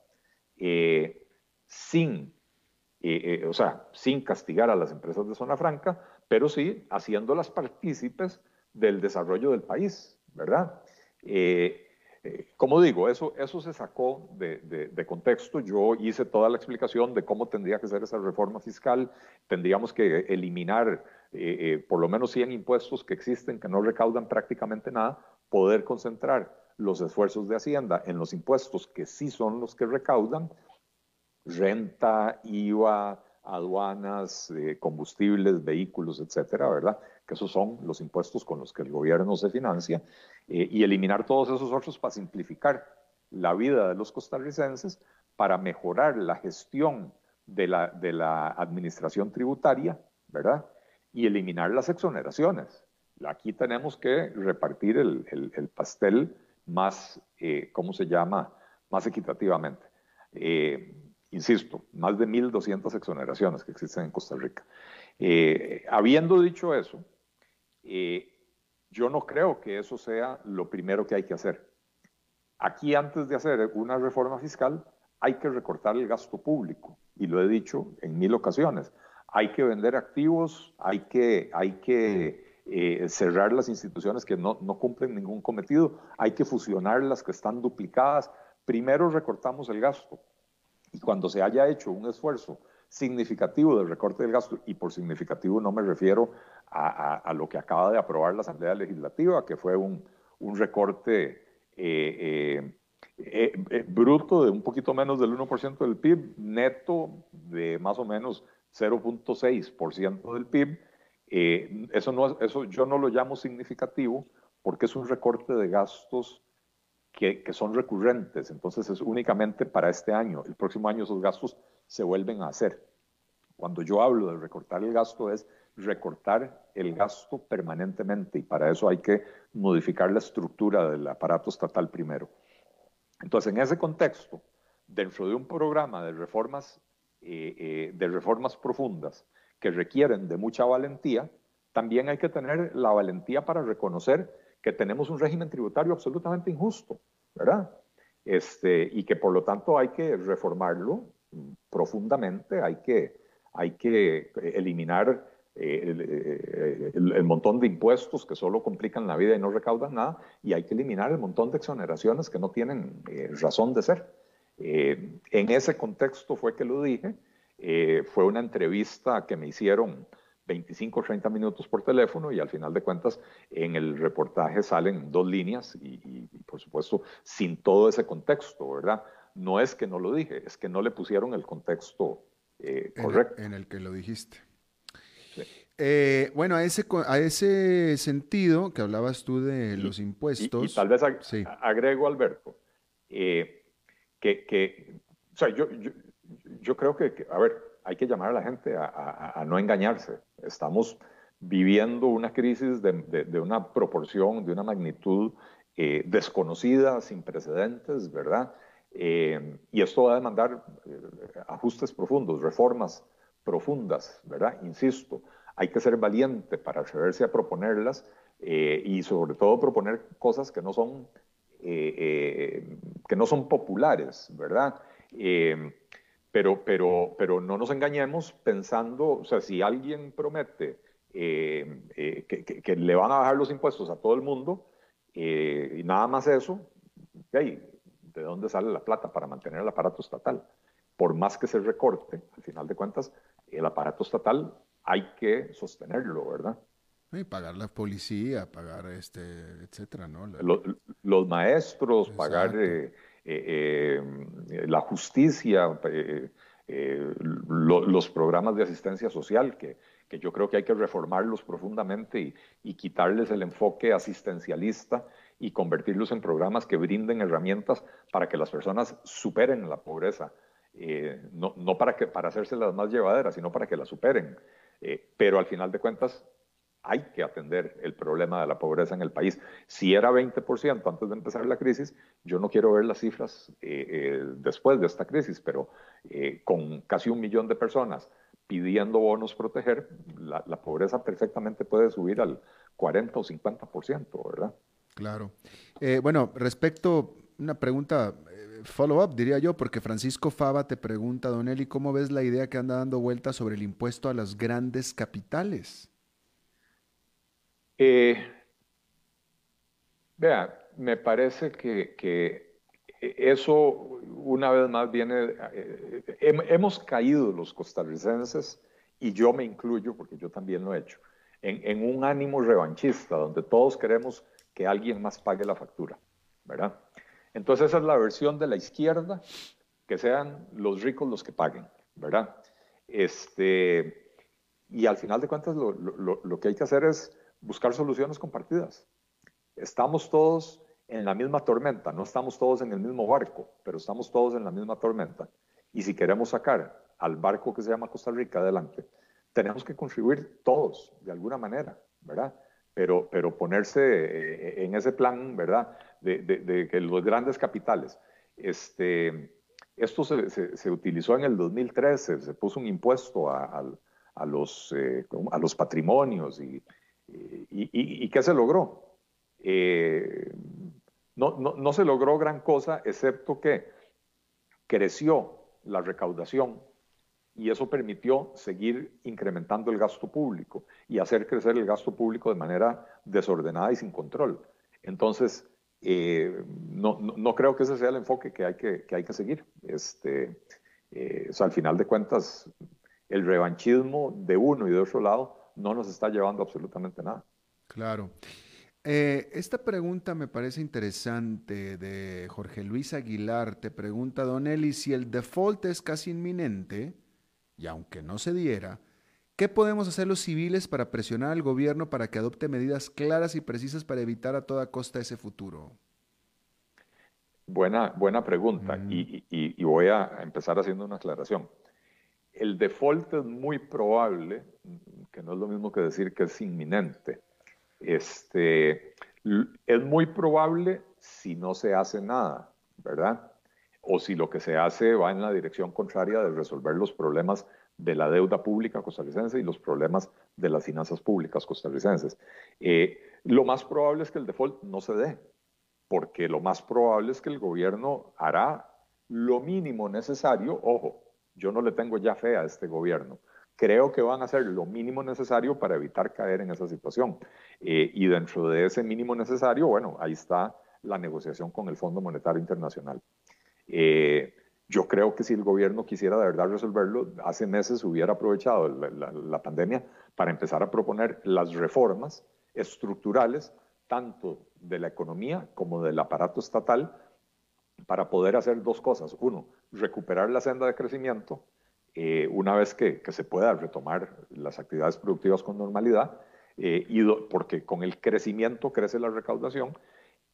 eh, sin, o sea, sin castigar a las empresas de zona franca, pero sí haciéndolas partícipes del desarrollo del país, ¿verdad? Eh, eh, como digo, eso, eso se sacó de, contexto. Yo hice toda la explicación de cómo tendría que ser esa reforma fiscal. Tendríamos que eliminar eh, por lo menos 100 impuestos que existen, que no recaudan prácticamente nada, poder concentrar los esfuerzos de Hacienda en los impuestos que sí son los que recaudan, renta, IVA, aduanas, eh, combustibles, vehículos, etcétera, ¿verdad? Que esos son los impuestos con los que el gobierno se financia, eh, y eliminar todos esos otros para simplificar la vida de los costarricenses, para mejorar la gestión de la, administración tributaria, ¿verdad? Y eliminar las exoneraciones. Aquí tenemos que repartir el, el, pastel más, eh, ¿cómo se llama? Más equitativamente. Eh, insisto, más de 1.200 exoneraciones que existen en Costa Rica. Eh, habiendo dicho eso, eh, yo no creo que eso sea lo primero que hay que hacer. Aquí antes de hacer una reforma fiscal hay que recortar el gasto público y lo he dicho en mil ocasiones. Hay que vender activos, hay que, eh, cerrar las instituciones que no cumplen ningún cometido, hay que fusionar las que están duplicadas. Primero recortamos el gasto y cuando se haya hecho un esfuerzo significativo del recorte del gasto, y por significativo no me refiero a, lo que acaba de aprobar la Asamblea Legislativa, que fue un, recorte eh, eh, eh, bruto de un poquito menos del 1% del PIB, neto de más o menos 0.6% del PIB. eso, no, eso yo no lo llamo significativo porque es un recorte de gastos que, son recurrentes, entonces es únicamente para este año. El próximo año esos gastos se vuelven a hacer. Cuando yo hablo de recortar el gasto es recortar el gasto permanentemente y para eso hay que modificar la estructura del aparato estatal primero. Entonces, en ese contexto, dentro de un programa de reformas, eh, eh, de reformas profundas que requieren de mucha valentía, también hay que tener la valentía para reconocer que tenemos un régimen tributario absolutamente injusto, ¿verdad? Este, y que por lo tanto hay que reformarlo profundamente, hay que, hay que eliminar eh, eh, el, montón de impuestos que solo complican la vida y no recaudan nada, y hay que eliminar el montón de exoneraciones que no tienen eh, razón de ser. en ese contexto fue que lo dije, fue una entrevista que me hicieron 25 o 30 minutos por teléfono y al final de cuentas en el reportaje salen dos líneas y, por supuesto sin todo ese contexto, ¿verdad? No es que no lo dije, es que no le pusieron el contexto eh, correcto. En el, que lo dijiste. Eh, bueno, a ese, a ese sentido que hablabas tú de los impuestos. Y, tal vez agrego, Alberto, eh, que, o sea, yo, yo, creo que, a ver, hay que llamar a la gente a, no engañarse. Estamos viviendo una crisis de, una proporción, de una magnitud eh, desconocida, sin precedentes, ¿verdad? Eh, y esto va a demandar eh, ajustes profundos, reformas profundas, ¿verdad? Insisto, hay que ser valiente para atreverse a proponerlas y sobre todo proponer cosas que no son, que no son populares, ¿verdad? Pero, pero, pero no nos engañemos pensando, o sea, si alguien promete que, le van a bajar los impuestos a todo el mundo y nada más eso, ¿de dónde sale la plata para mantener el aparato estatal? Por más que se recorte, al final de cuentas, el aparato estatal hay que sostenerlo, ¿verdad? Y pagar la policía, pagar este, etcétera, ¿no? Los, maestros, pagar eh, eh, eh, la justicia, los programas de asistencia social, que, que, yo creo que hay que reformarlos profundamente y, quitarles el enfoque asistencialista y convertirlos en programas que brinden herramientas para que las personas superen la pobreza. no, no para, que, para hacérselas más llevaderas, sino para que la superen. pero al final de cuentas, hay que atender el problema de la pobreza en el país. Si era 20% antes de empezar la crisis, yo no quiero ver las cifras eh, eh, después de esta crisis, pero eh, con casi un millón de personas pidiendo bonos proteger, la, pobreza perfectamente puede subir al 40 o 50%, ¿verdad? Claro. bueno, respecto, una pregunta follow-up, diría yo, porque Francisco Fava te pregunta, Don Eli, ¿cómo ves la idea que anda dando vuelta sobre el impuesto a las grandes capitales? Eh, vea, me parece que, eso una vez más viene, eh, hemos caído los costarricenses, y yo me incluyo, porque yo también lo he hecho, en, un ánimo revanchista, donde todos queremos que alguien más pague la factura, ¿verdad? Entonces esa es la versión de la izquierda, que sean los ricos los que paguen, ¿verdad? Este, y al final de cuentas lo que hay que hacer es buscar soluciones compartidas. Estamos todos en la misma tormenta, no estamos todos en el mismo barco, pero estamos todos en la misma tormenta. Y si queremos sacar al barco que se llama Costa Rica adelante, tenemos que contribuir todos de alguna manera, ¿verdad? Pero, pero ponerse eh, en ese plan, ¿verdad? De, que los grandes capitales, este, esto se, utilizó en el 2013, se puso un impuesto a, los, eh, a los patrimonios y, ¿Y, qué se logró? Eh, no, no, se logró gran cosa, excepto que creció la recaudación y eso permitió seguir incrementando el gasto público y hacer crecer el gasto público de manera desordenada y sin control. Entonces, eh, no, no, creo que ese sea el enfoque que hay que, que hay que seguir. Este, eh, al final de cuentas, el revanchismo de uno y de otro lado no nos está llevando absolutamente nada. Claro. Eh, esta pregunta me parece interesante de Jorge Luis Aguilar. Te pregunta, Don Eli, si el default es casi inminente, y aunque no se diera, ¿qué podemos hacer los civiles para presionar al gobierno para que adopte medidas claras y precisas para evitar a toda costa ese futuro? Buena, buena pregunta mm. y voy a empezar haciendo una aclaración. El default es muy probable, que no es lo mismo que decir que es inminente. Este, es muy probable si no se hace nada, ¿verdad? O si lo que se hace va en la dirección contraria de resolver los problemas de la deuda pública costarricense y los problemas de las finanzas públicas costarricenses. Eh, lo más probable es que el default no se dé, porque lo más probable es que el gobierno hará lo mínimo necesario, ojo, yo no le tengo ya fe a este gobierno. Creo que van a hacer lo mínimo necesario para evitar caer en esa situación. Eh, y dentro de ese mínimo necesario, bueno, ahí está la negociación con el Fondo Monetario Internacional. Eh, yo creo que si el gobierno quisiera de verdad resolverlo, hace meses hubiera aprovechado la, pandemia para empezar a proponer las reformas estructurales, tanto de la economía como del aparato estatal, para poder hacer dos cosas. Uno, recuperar la senda de crecimiento eh, una vez que, se pueda retomar las actividades productivas con normalidad, eh, y porque con el crecimiento crece la recaudación.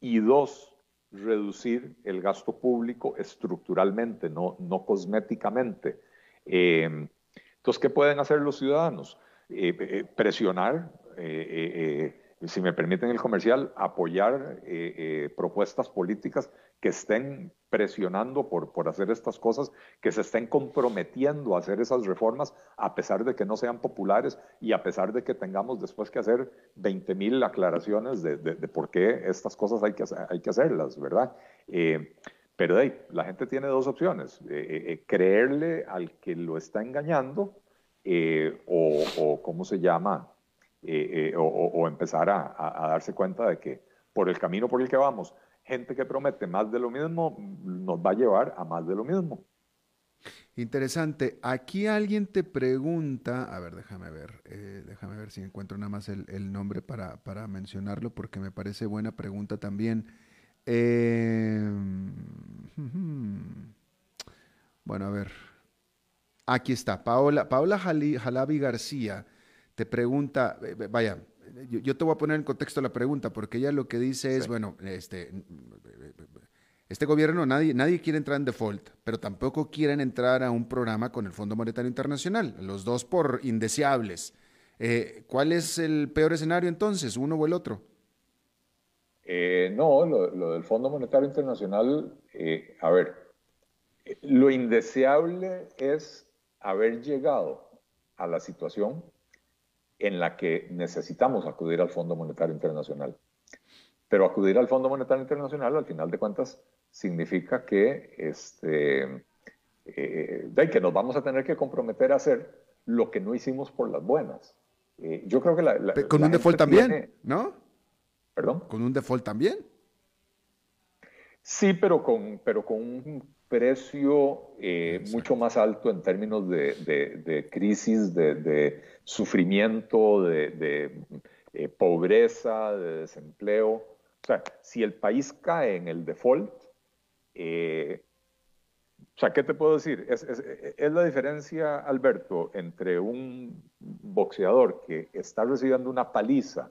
Y dos, reducir el gasto público estructuralmente, no, no cosméticamente. Eh, entonces, ¿qué pueden hacer los ciudadanos? presionar si me permiten el comercial, apoyar propuestas políticas que estén presionando por, por hacer estas cosas, que se estén comprometiendo a hacer esas reformas a pesar de que no sean populares y a pesar de que tengamos después que hacer 20 mil aclaraciones de, de, por qué estas cosas hay que, hay que hacerlas, ¿verdad? Eh, pero la gente tiene dos opciones, eh, eh, creerle al que lo está engañando o, o, ¿cómo se llama? O, o, empezar a, darse cuenta de que por el camino por el que vamos, gente que promete más de lo mismo nos va a llevar a más de lo mismo. Interesante. Aquí alguien te pregunta, a ver, déjame ver, eh, déjame ver si encuentro nada más el, nombre para, para, mencionarlo, porque me parece buena pregunta también. Em, bueno, a ver. Aquí está, Paola, Paola Jalabi García te pregunta, vaya, yo, te voy a poner en contexto la pregunta, porque ella lo que dice es, bueno, este, este gobierno, nadie, nadie quiere entrar en default, pero tampoco quieren entrar a un programa con el Fondo Monetario Internacional, los dos por indeseables. Eh, ¿Cuál es el peor escenario entonces, uno o el otro? Eh, no, lo, del Fondo Monetario Internacional, eh, a ver, lo indeseable es haber llegado a la situación en la que necesitamos acudir al Fondo Monetario Internacional. Pero acudir al Fondo Monetario Internacional, al final de cuentas, significa que, este, eh, que nos vamos a tener que comprometer a hacer lo que no hicimos por las buenas. Eh, yo creo que la... con un default también, ¿no? ¿Perdón? Con un default también. Sí, pero con, pero con un precio eh, mucho más alto en términos de, crisis, de, sufrimiento, de, eh, pobreza, de desempleo. O sea, si el país cae en el default, eh, o sea, ¿qué te puedo decir? Es, es, la diferencia, Alberto, entre un boxeador que está recibiendo una paliza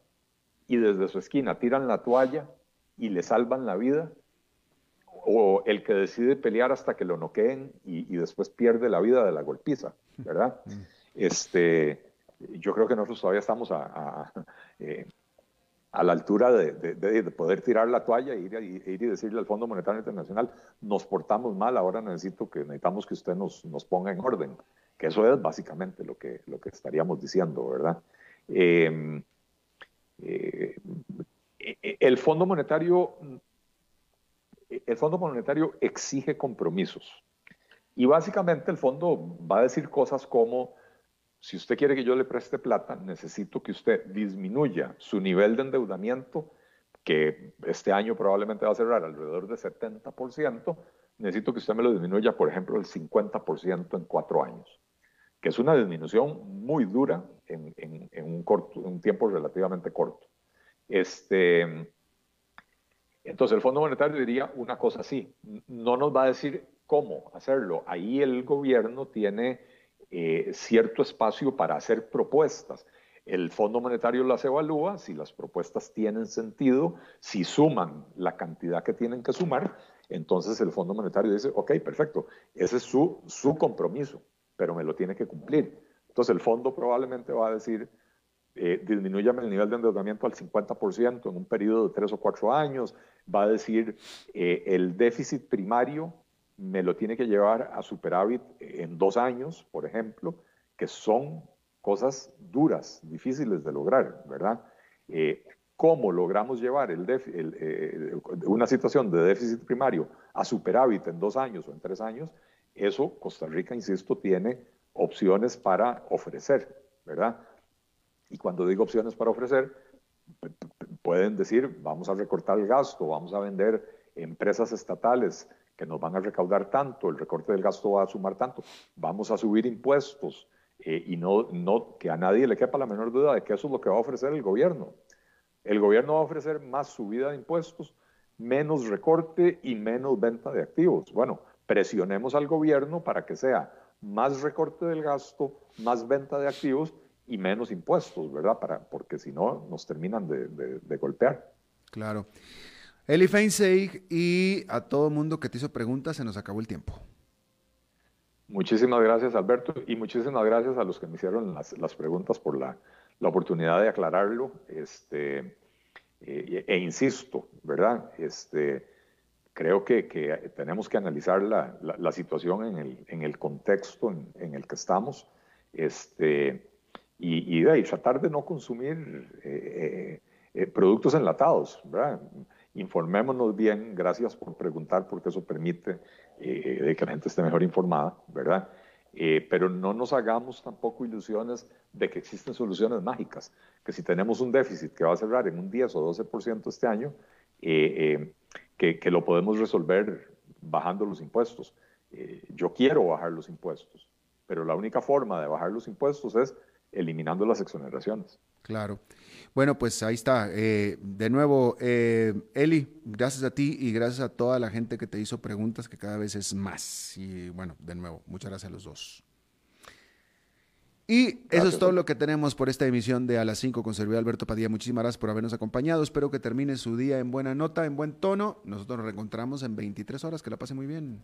y desde su esquina tiran la toalla y le salvan la vida, o el que decide pelear hasta que lo noqueen y, después pierde la vida de la golpiza, ¿verdad? Mm. Este, yo creo que nosotros todavía estamos a, a, eh, la altura de, poder tirar la toalla e ir, y decirle al Fondo Monetario Internacional, nos portamos mal, ahora necesito que, necesitamos que usted nos, nos ponga en orden, que eso es básicamente lo que, lo que estaríamos diciendo, ¿verdad? Em, eh, el Fondo Monetario el Fondo Monetario exige compromisos. Y básicamente el fondo va a decir cosas como, si usted quiere que yo le preste plata, necesito que usted disminuya su nivel de endeudamiento, que este año probablemente va a cerrar alrededor de 70%, necesito que usted me lo disminuya, por ejemplo, el 50% en cuatro años, que es una disminución muy dura en, un, un tiempo relativamente corto. Este, entonces el Fondo Monetario diría una cosa así, no nos va a decir cómo hacerlo. Ahí el gobierno tiene eh, cierto espacio para hacer propuestas. El Fondo Monetario las evalúa, si las propuestas tienen sentido, si suman la cantidad que tienen que sumar, entonces el Fondo Monetario dice, ok, perfecto, ese es su, su compromiso, pero me lo tiene que cumplir. Entonces el fondo probablemente va a decir, eh, el nivel de endeudamiento al 50% en un periodo de tres o cuatro años, va a decir eh, el déficit primario me lo tiene que llevar a superávit en dos años, por ejemplo, que son cosas duras, difíciles de lograr, ¿verdad? Eh, ¿Cómo logramos llevar eh, una situación de déficit primario a superávit en dos años o en tres años? Eso Costa Rica, insisto, tiene opciones para ofrecer, ¿verdad? Y cuando digo opciones para ofrecer, pueden decir, vamos a recortar el gasto, vamos a vender empresas estatales que nos van a recaudar tanto, el recorte del gasto va a sumar tanto, vamos a subir impuestos eh, y no, no que a nadie le quepa la menor duda de que eso es lo que va a ofrecer el gobierno. El gobierno va a ofrecer más subida de impuestos, menos recorte y menos venta de activos. Bueno, presionemos al gobierno para que sea más recorte del gasto, más venta de activos y menos impuestos, ¿verdad? Para, porque si no, nos terminan de, golpear. Claro. Eli Feinseig y a todo mundo que te hizo preguntas, se nos acabó el tiempo. Muchísimas gracias, Alberto, y muchísimas gracias a los que me hicieron las, preguntas por la, oportunidad de aclararlo. Este, eh, e, insisto, ¿verdad? Este, creo que, tenemos que analizar la, situación en el, en el contexto en, el que estamos este, y, y, tratar de no consumir eh, eh, productos enlatados. Informémonos bien, gracias por preguntar porque eso permite que la gente esté mejor informada, ¿verdad? pero no nos hagamos tampoco ilusiones de que existen soluciones mágicas, que si tenemos un déficit que va a cerrar en un 10 o 12% este año, eh, que, lo podemos resolver bajando los impuestos. Eh, yo quiero bajar los impuestos, pero la única forma de bajar los impuestos es eliminando las exoneraciones. Claro. Bueno, pues ahí está. Eh, de nuevo, eh, Eli, gracias a ti y gracias a toda la gente que te hizo preguntas, que cada vez es más. Y bueno, de nuevo, muchas gracias a los dos. Y eso es todo lo que tenemos por esta emisión de A las 5 con servidor Alberto Padilla. Muchísimas gracias por habernos acompañado. Espero que termine su día en buena nota, en buen tono. Nosotros nos reencontramos en 23 horas. Que la pase muy bien.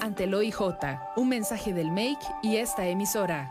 ante el. Un mensaje del MAKE y esta emisora.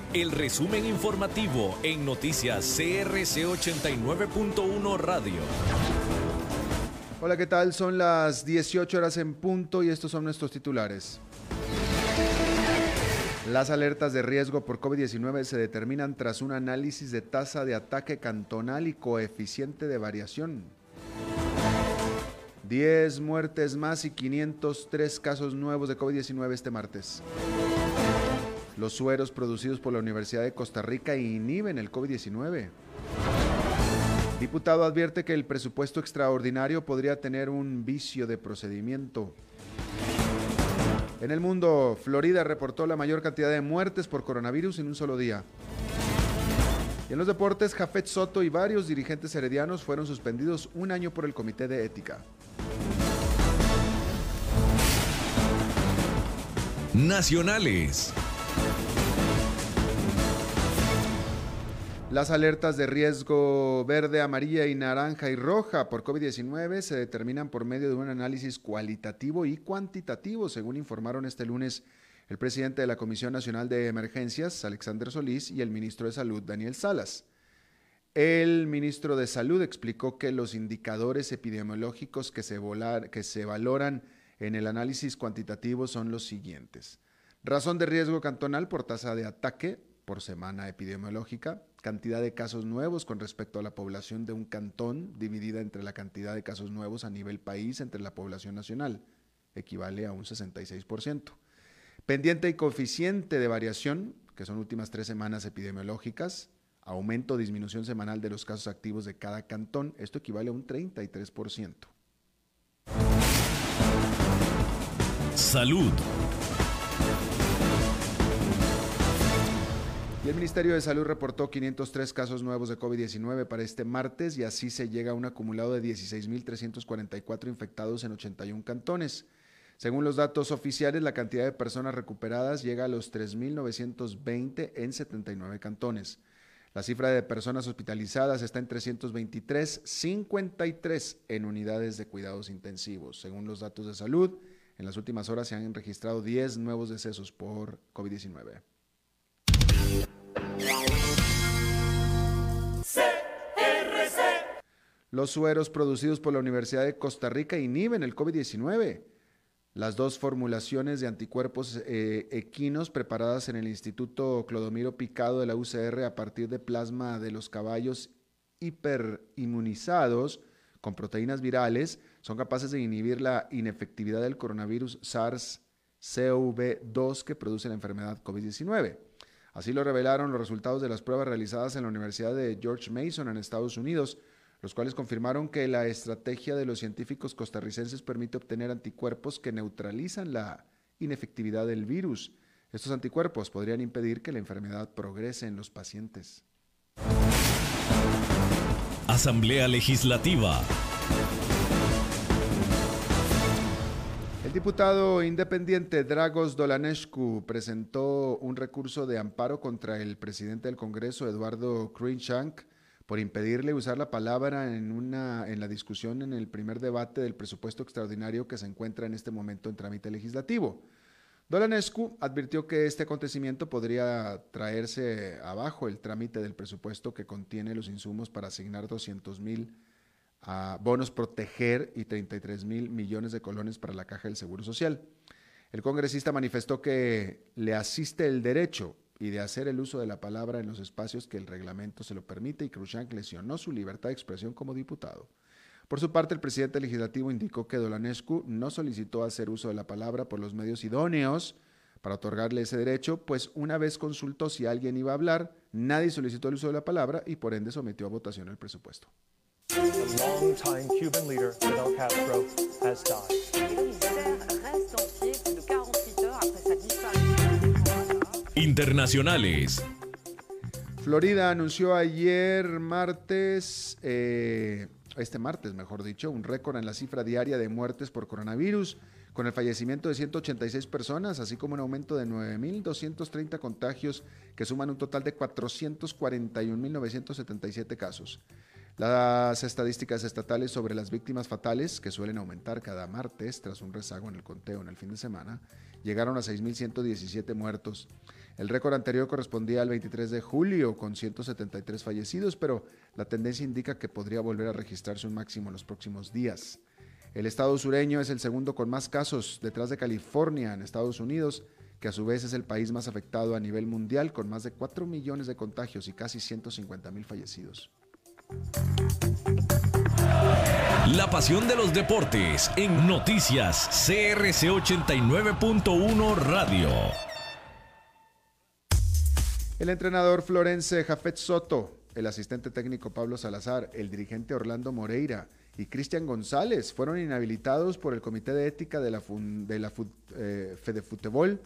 el resumen informativo en noticias CRC 89.1 Radio. Hola, ¿qué tal? Son las 18 horas en punto y estos son nuestros titulares. Las alertas de riesgo por COVID-19 se determinan tras un análisis de tasa de ataque cantonal y coeficiente de variación. 10 muertes más y 503 casos nuevos de COVID-19 este martes. Los sueros producidos por la Universidad de Costa Rica inhiben el COVID-19. Diputado advierte que el presupuesto extraordinario podría tener un vicio de procedimiento. En el mundo, Florida reportó la mayor cantidad de muertes por coronavirus en un solo día. Y en los deportes, Jafet Soto y varios dirigentes heredianos fueron suspendidos un año por el Comité de Ética. Nacionales. Las alertas de riesgo verde, amarilla y naranja y roja por COVID-19 se determinan por medio de un análisis cualitativo y cuantitativo, según informaron este lunes el presidente de la Comisión Nacional de Emergencias, Alexander Solís, y el ministro de Salud, Daniel Salas. El ministro de Salud explicó que los indicadores epidemiológicos que se, valoran en el análisis cuantitativo son los siguientes. Razón de riesgo cantonal por tasa de ataque por semana epidemiológica, cantidad de casos nuevos con respecto a la población de un cantón dividida entre la cantidad de casos nuevos a nivel país entre la población nacional, equivale a un 66%. Pendiente y coeficiente de variación, que son últimas tres semanas epidemiológicas, aumento o disminución semanal de los casos activos de cada cantón, esto equivale a un 33%. Salud. El Ministerio de Salud reportó 503 casos nuevos de COVID-19 para este martes y así se llega a un acumulado de 16.344 infectados en 81 cantones. Según los datos oficiales, la cantidad de personas recuperadas llega a los 3.920 en 79 cantones. La cifra de personas hospitalizadas está en 323, 53 en unidades de cuidados intensivos. Según los datos de salud, en las últimas horas se han registrado 10 nuevos decesos por COVID-19. Los sueros producidos por la Universidad de Costa Rica inhiben el COVID-19. Las dos formulaciones de anticuerpos eh, equinos preparadas en el Instituto Clodomiro Picado de la UCR a partir de plasma de los caballos hiperinmunizados con proteínas virales son capaces de inhibir la inefectividad del coronavirus SARS-CoV-2 que produce la enfermedad COVID-19. Así lo revelaron los resultados de las pruebas realizadas en la Universidad de George Mason en Estados Unidos los cuales confirmaron que la estrategia de los científicos costarricenses permite obtener anticuerpos que neutralizan la inefectividad del virus. Estos anticuerpos podrían impedir que la enfermedad progrese en los pacientes. Asamblea Legislativa. El diputado independiente Dragos Dolanescu presentó un recurso de amparo contra el presidente del Congreso, Eduardo Cruikshank, por impedirle usar la palabra en, una, en la discusión en el primer debate del presupuesto extraordinario que se encuentra en este momento en trámite legislativo. Dolanescu advirtió que este acontecimiento podría traerse abajo el trámite del presupuesto que contiene los insumos para asignar 200 mil a bonos proteger y 33 mil millones de colones para la caja del Seguro Social. El congresista manifestó que le asiste el derecho y de hacer el uso de la palabra en los espacios que el reglamento se lo permite y Khrushchev lesionó su libertad de expresión como diputado. Por su parte, el presidente legislativo indicó que Dolanescu no solicitó hacer uso de la palabra por los medios idóneos para otorgarle ese derecho, pues una vez consultó si alguien iba a hablar, nadie solicitó el uso de la palabra y por ende sometió a votación el presupuesto. Internacionales. Florida anunció ayer martes, eh, este martes mejor dicho, un récord en la cifra diaria de muertes por coronavirus, con el fallecimiento de 186 personas, así como un aumento de 9.230 contagios que suman un total de 441.977 casos. Las estadísticas estatales sobre las víctimas fatales, que suelen aumentar cada martes tras un rezago en el conteo en el fin de semana, llegaron a 6.117 muertos. El récord anterior correspondía al 23 de julio con 173 fallecidos, pero la tendencia indica que podría volver a registrarse un máximo en los próximos días. El estado sureño es el segundo con más casos, detrás de California en Estados Unidos, que a su vez es el país más afectado a nivel mundial, con más de 4 millones de contagios y casi 150 mil fallecidos. La pasión de los deportes en noticias CRC 89.1 Radio. El entrenador florense Jafet Soto, el asistente técnico Pablo Salazar, el dirigente Orlando Moreira y Cristian González fueron inhabilitados por el Comité de Ética de la, de la eh, Fede Fútbol,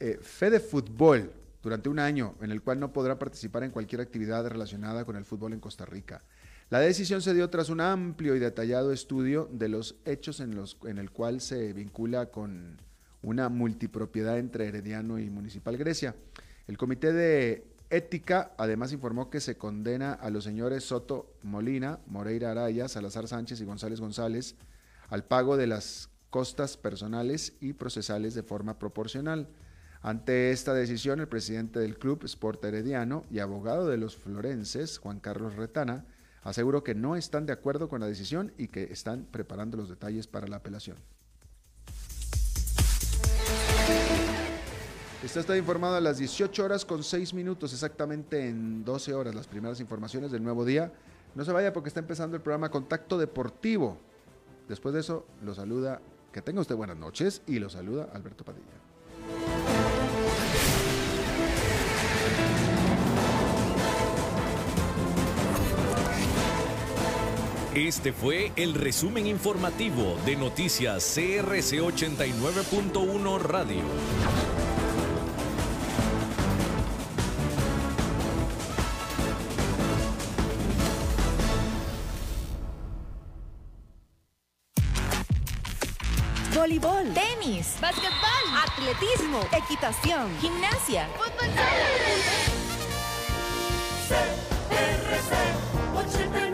eh, Fede Fútbol durante un año, en el cual no podrá participar en cualquier actividad relacionada con el fútbol en Costa Rica. La decisión se dio tras un amplio y detallado estudio de los hechos en, los, en el cual se vincula con una multipropiedad entre Herediano y Municipal Grecia. El Comité de Ética además informó que se condena a los señores Soto Molina, Moreira Araya, Salazar Sánchez y González González al pago de las costas personales y procesales de forma proporcional. Ante esta decisión, el presidente del club, Sport Herediano, y abogado de los florenses, Juan Carlos Retana, aseguró que no están de acuerdo con la decisión y que están preparando los detalles para la apelación. Está, está informado a las 18 horas con 6 minutos, exactamente en 12 horas, las primeras informaciones del nuevo día. No se vaya porque está empezando el programa Contacto Deportivo. Después de eso, lo saluda, que tenga usted buenas noches y lo saluda Alberto Padilla. Este fue el resumen informativo de Noticias CRC 89.1 Radio. voleibol, tenis, básquetbol, atletismo, equitación, gimnasia, fútbol. CRC 89.1